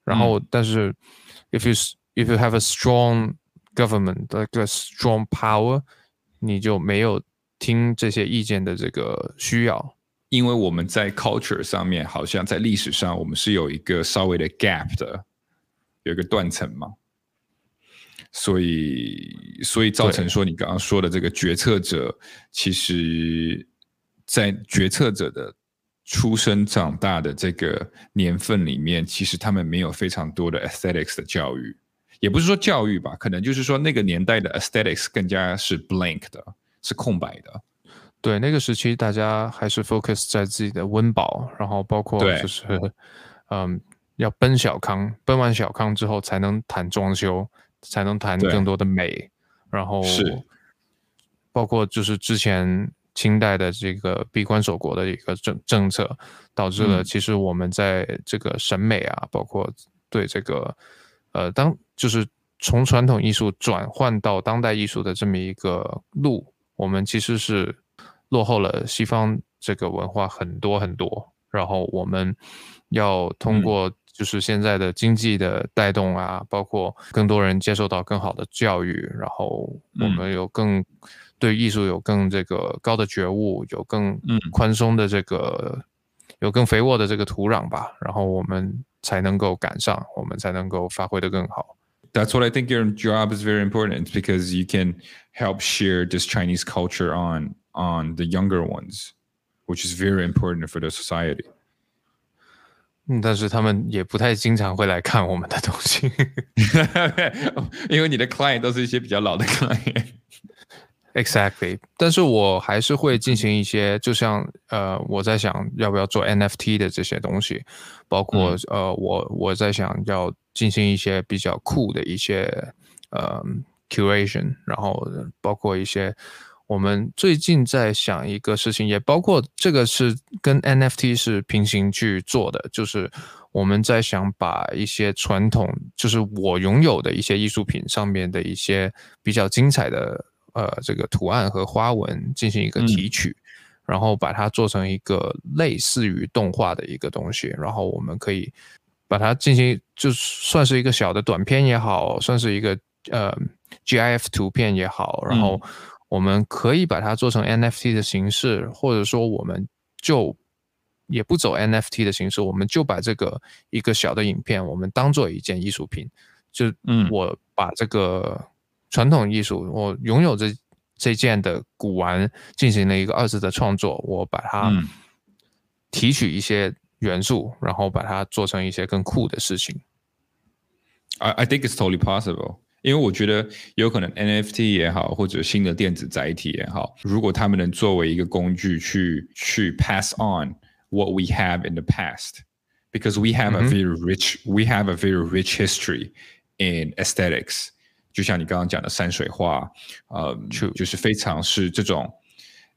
然后，但是，if you if you have a strong government like a strong power，你就没有听这些意见的这个需要，因为我们在 culture 上面，好像在历史上，我们是有一个稍微的 gap 的，有一个断层嘛，所以，所以造成说你刚刚说的这个决策者，其实。在决策者的出生长大的这个年份里面，其实他们没有非常多的 aesthetics 的教育，也不是说教育吧，可能就是说那个年代的 aesthetics 更加是 blank 的，是空白的。对，那个时期大家还是 focus 在自己的温饱，然后包括就是，嗯，要奔小康，奔完小康之后才能谈装修，才能谈更多的美，然后是，包括就是之前。清代的这个闭关锁国的一个政政策，导致了其实我们在这个审美啊，包括对这个呃当就是从传统艺术转换到当代艺术的这么一个路，我们其实是落后了西方这个文化很多很多。然后我们要通过就是现在的经济的带动啊，包括更多人接受到更好的教育，然后我们有更。对艺术有更这个高的觉悟，有更宽松的这个，有更肥沃的这个土壤吧，然后我们才能够赶上，我们才能够发挥的更好。That's what I think your job is very important because you can help share this Chinese culture on on the younger ones, which is very important for the society. 嗯，但是他们也不太经常会来看我们的东西，因为你的 client 都是一些比较老的 client。Exactly，但是我还是会进行一些，就像呃，我在想要不要做 NFT 的这些东西，包括呃，我我在想要进行一些比较酷的一些呃 curation，然后包括一些我们最近在想一个事情，也包括这个是跟 NFT 是平行去做的，就是我们在想把一些传统，就是我拥有的一些艺术品上面的一些比较精彩的。呃，这个图案和花纹进行一个提取，然后把它做成一个类似于动画的一个东西，然后我们可以把它进行，就算是一个小的短片也好，算是一个呃 GIF 图片也好，然后我们可以把它做成 NFT 的形式，或者说我们就也不走 NFT 的形式，我们就把这个一个小的影片，我们当做一件艺术品，就嗯，我把这个。传统艺术，我拥有这这件的古玩，进行了一个二次的创作，我把它提取一些元素，然后把它做成一些更酷的事情。I I think it's totally possible，因为我觉得有可能 NFT 也好，或者新的电子载体也好，如果他们能作为一个工具去去 pass on what we have in the past，because we have a very rich，we have a very rich history in aesthetics。就像你刚刚讲的山水画，呃，就就是非常是这种，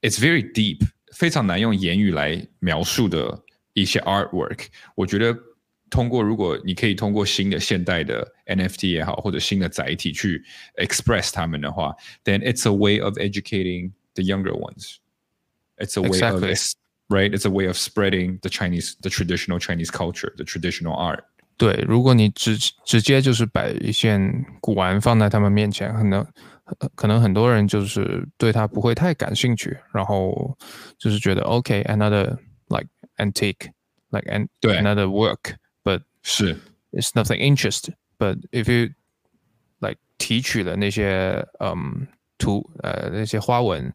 it's very deep，非常难用言语来描述的一些 artwork。我觉得通过如果你可以通过新的现代的 NFT 也好，或者新的载体去 express 他们的话，then it's a way of educating the younger ones. It's a way of right. It's a way of spreading the Chinese, the traditional Chinese culture, the traditional art. 对，如果你直直接就是摆一件古玩放在他们面前，可能可能很多人就是对它不会太感兴趣，然后就是觉得 OK，another like antique like an 对。another work，but 是。it's nothing interest，but if you like 提取了那些嗯图呃那些花纹，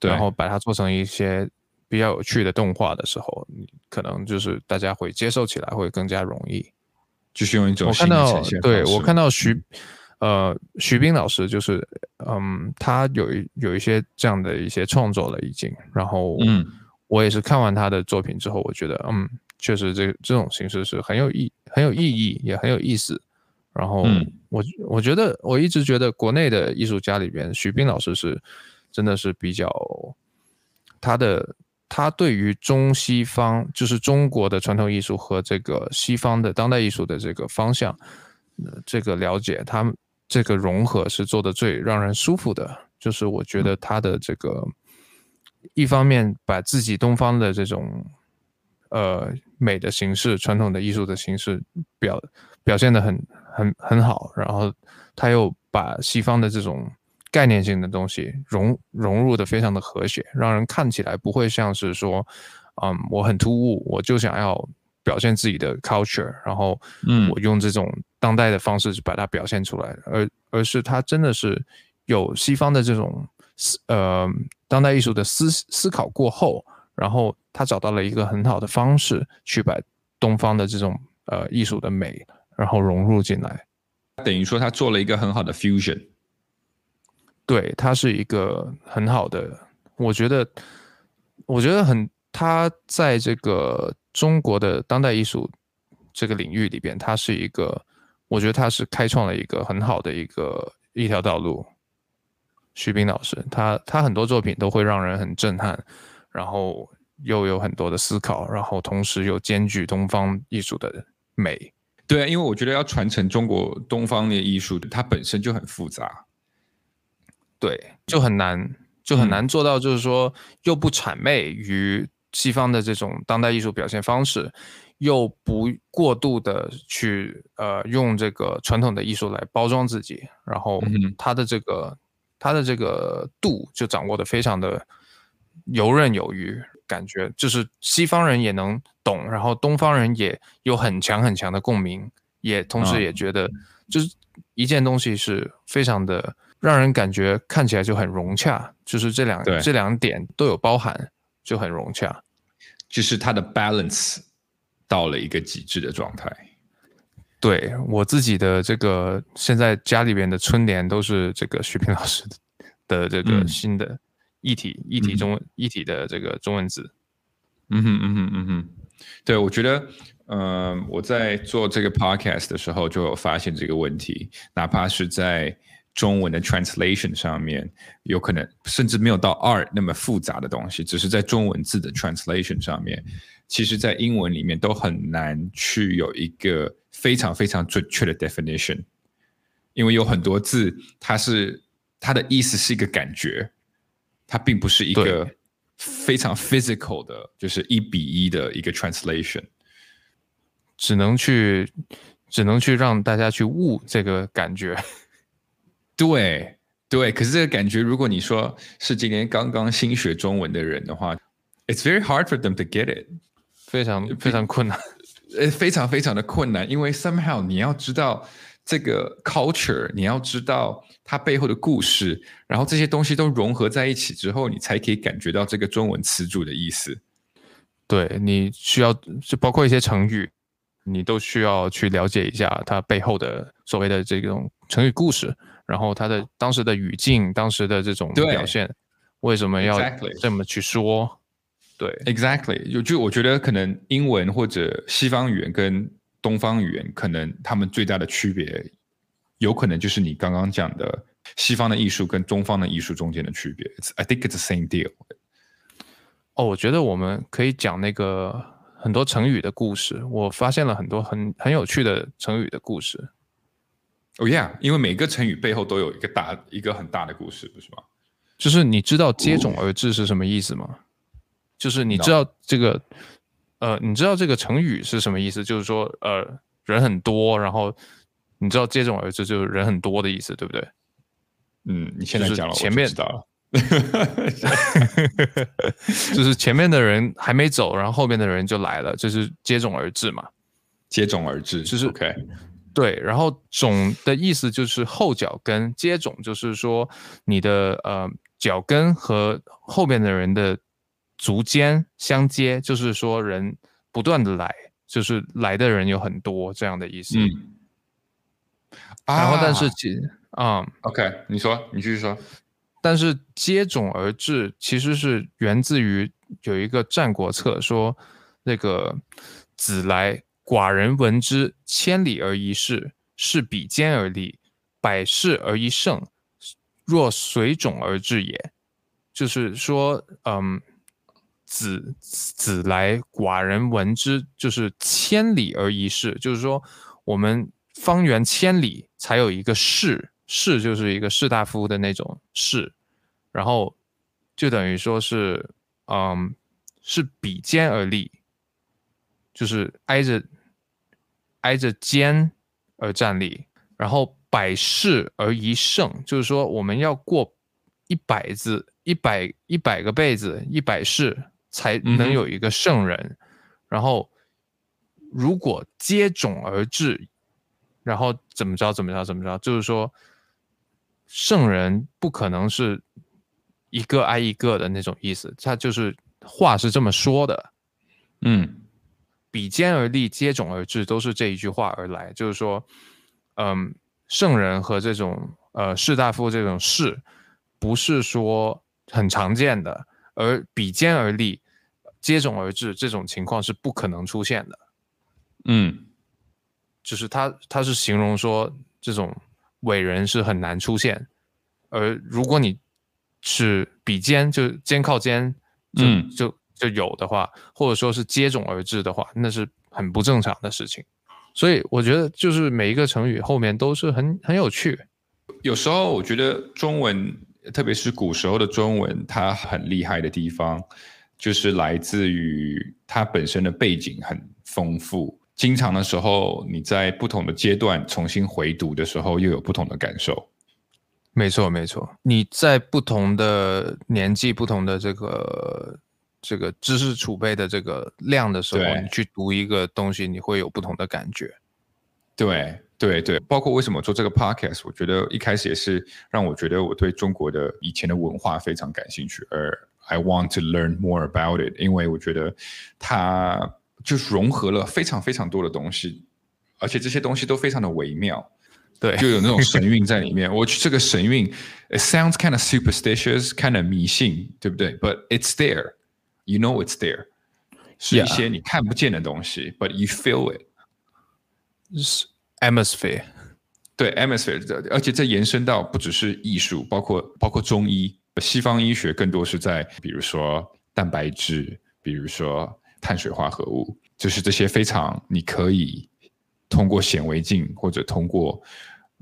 然后把它做成一些比较有趣的动画的时候，可能就是大家会接受起来会更加容易。就是用一种我看到，对我看到徐，呃，徐斌老师就是，嗯，他有一有一些这样的一些创作了已经，然后，嗯，我也是看完他的作品之后，我觉得，嗯，确实这这种形式是很有意很有意义，也很有意思。然后，我我觉得我一直觉得国内的艺术家里边，徐斌老师是真的是比较他的。他对于中西方，就是中国的传统艺术和这个西方的当代艺术的这个方向，这个了解，他这个融合是做的最让人舒服的。就是我觉得他的这个，一方面把自己东方的这种，呃，美的形式、传统的艺术的形式表表现的很很很好，然后他又把西方的这种。概念性的东西融融入的非常的和谐，让人看起来不会像是说，嗯，我很突兀，我就想要表现自己的 culture，然后，嗯，我用这种当代的方式把它表现出来，而而是它真的是有西方的这种思呃当代艺术的思思考过后，然后他找到了一个很好的方式去把东方的这种呃艺术的美，然后融入进来。等于说他做了一个很好的 fusion。对，他是一个很好的，我觉得，我觉得很，他在这个中国的当代艺术这个领域里边，他是一个，我觉得他是开创了一个很好的一个一条道路。徐冰老师，他他很多作品都会让人很震撼，然后又有很多的思考，然后同时又兼具东方艺术的美。对啊，因为我觉得要传承中国东方的艺术，它本身就很复杂，对，就很难，就很难做到，就是说又不谄媚于西方的这种当代艺术表现方式，又不过度的去呃用这个传统的艺术来包装自己，然后他的这个。他的这个度就掌握的非常的游刃有余，感觉就是西方人也能懂，然后东方人也有很强很强的共鸣，也同时也觉得就是一件东西是非常的让人感觉看起来就很融洽，就是这两这两点都有包含，就很融洽，就是它的 balance 到了一个极致的状态。对我自己的这个，现在家里边的春联都是这个徐平老师的这个新的一体一体中一体的这个中文字。嗯哼嗯哼嗯哼，对我觉得，嗯，我在做这个 podcast 的时候就有发现这个问题，哪怕是在中文的 translation 上面，有可能甚至没有到 art 那么复杂的东西，只是在中文字的 translation 上面，其实在英文里面都很难去有一个。非常非常准确的 definition，因为有很多字，它是它的意思是一个感觉，它并不是一个非常 physical 的，就是一比一的一个 translation，只能去只能去让大家去悟这个感觉。对对，可是这个感觉，如果你说是今天刚刚新学中文的人的话，it's very hard for them to get it，非常非常困难。呃，非常非常的困难，因为 somehow 你要知道这个 culture，你要知道它背后的故事，然后这些东西都融合在一起之后，你才可以感觉到这个中文词组的意思。对你需要就包括一些成语，你都需要去了解一下它背后的所谓的这种成语故事，然后他的当时的语境、当时的这种表现，为什么要这么去说？对，exactly，有就我觉得可能英文或者西方语言跟东方语言，可能他们最大的区别，有可能就是你刚刚讲的西方的艺术跟中方的艺术中间的区别。I think it's the same deal。哦，我觉得我们可以讲那个很多成语的故事。我发现了很多很很有趣的成语的故事。Oh yeah，因为每个成语背后都有一个大一个很大的故事，不是吗？就是你知道接踵而至是什么意思吗？就是你知道这个，呃，你知道这个成语是什么意思？就是说，呃，人很多，然后你知道接踵而至就是人很多的意思，对不对？嗯，你现在讲了，前面知道了，就是前面的人还没走，然后后面的人就来了，就是接踵而至嘛。接踵而至，就是 OK，对。然后总的意思就是后脚跟，接踵就是说你的呃脚跟和后面的人的。足尖相接，就是说人不断的来，就是来的人有很多这样的意思。嗯，然后但是接啊，OK，你说，你继续说。但是接踵而至其实是源自于有一个《战国策》说，那个子来，寡人闻之，千里而一士，是比肩而立，百世而一胜，若随踵而至也。就是说，嗯。子子来，寡人闻之，就是千里而一士，就是说我们方圆千里才有一个士，士就是一个士大夫的那种士，然后就等于说是，嗯，是比肩而立，就是挨着挨着肩而站立，然后百世而一胜，就是说我们要过一百字，一百一百个辈子，一百世。才能有一个圣人，然后如果接踵而至，然后怎么着怎么着怎么着，就是说圣人不可能是一个挨一个的那种意思，他就是话是这么说的，嗯比肩而立，接踵而至，都是这一句话而来。就是说，嗯，圣人和这种呃士大夫这种士，不是说很常见的，而比肩而立，接踵而至这种情况是不可能出现的。嗯就是他他是形容说这种伟人是很难出现，而如果你是比肩，就肩靠肩，就、嗯就就有的话，或者说是接踵而至的话，那是很不正常的事情。所以我觉得就是每一个成语后面都是很很有趣。有时候我觉得中文，特别是古时候的中文，它很厉害的地方，就是来自于它本身的背景很丰富。经常的时候，你在不同的阶段重新回读的时候，又有不同的感受。没错，没错。你在不同的年纪、不同的这个这个知识储备的这个量的时候，你去读一个东西，你会有不同的感觉。对对对，包括为什么做这个 podcast，我觉得一开始也是让我觉得我对中国的以前的文化非常感兴趣，而 I want to learn more about it，因为我觉得它就是融合了非常非常多的东西，而且这些东西都非常的微妙。对，就有那种神 韵在里面。我这个神韵，it sounds kind of superstitious, kind of 迷信，对不对？But it's there, you know it's there，是一些你看不见的东西，but you feel it。是 atmosphere。对 atmosphere，而且这延伸到不只是艺术，包括包括中医，西方医学更多是在比如说蛋白质，比如说碳水化合物，就是这些非常你可以通过显微镜或者通过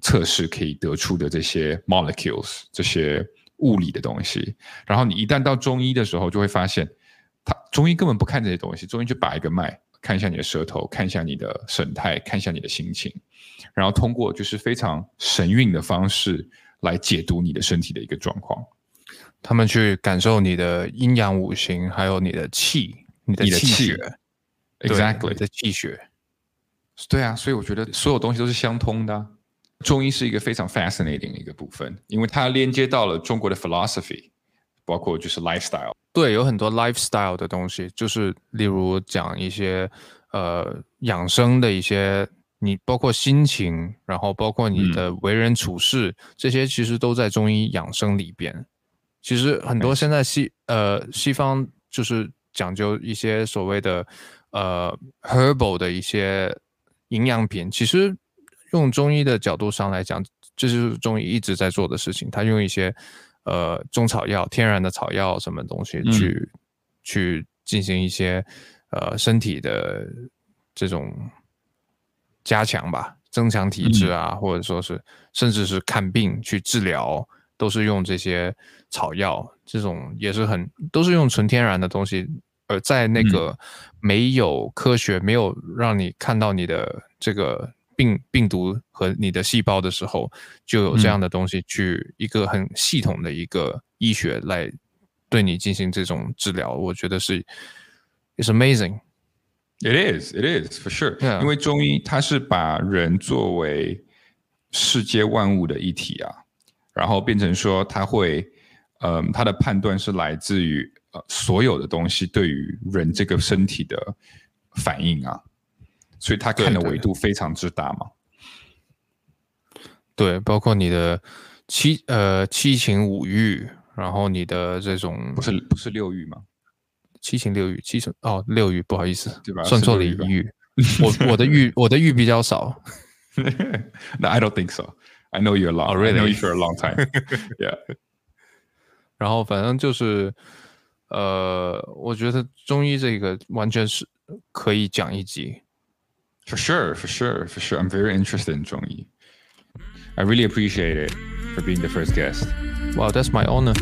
测试可以得出的这些 molecules，这些物理的东西。然后你一旦到中医的时候，就会发现，他中医根本不看这些东西，中医就把一个脉，看一下你的舌头，看一下你的神态，看一下你的心情，然后通过就是非常神韵的方式来解读你的身体的一个状况。他们去感受你的阴阳五行，还有你的气、你的气气血 Exactly，你的气血。对啊，所以我觉得所有东西都是相通的啊、中医是一个非常 fascinating 的一个部分，因为它连接到了中国的 philosophy，包括就是 lifestyle。对，有很多 lifestyle 的东西，就是例如讲一些呃养生的一些，你包括心情，然后包括你的为人处事，这些其实都在中医养生里边。其实很多现在西呃西方就是讲究一些所谓的呃 herbal 的一些营养品，其实用中医的角度上来讲，这就是中医一直在做的事情。他用一些呃中草药、天然的草药什么东西嗯去、去进行一些呃身体的这种加强吧，增强体质啊，或者说是甚至是看病去治疗，都是用这些草药，这种也是很都是用纯天然的东西。而在那个没有科学、没有让你看到你的这个病病毒和你的细胞的时候，就有这样的东西去一个很系统的一个医学来对你进行这种治疗，我觉得是 it's amazing。It is, it is for sure. Yeah. 因为中医它是把人作为世界万物的一体啊，然后变成说它会，嗯，它的判断是来自于呃所有的东西对于人这个身体的反应啊，所以他看的维度非常之大嘛。对，包括你的七呃七情五欲，然后你的这种不是不是六欲吗？七情六欲，七情哦六欲，不好意思对吧，算错了一欲。我我的欲 我的欲比较少，No, I don't think so. I know you a lot. Oh, I know you for a long time. yeah. 然后反正就是呃，我觉得中医这个完全是可以讲一集。For sure, for sure, for sure. I'm very interested in 中医. I really appreciate it for being the first guest. Wow, that's my honor.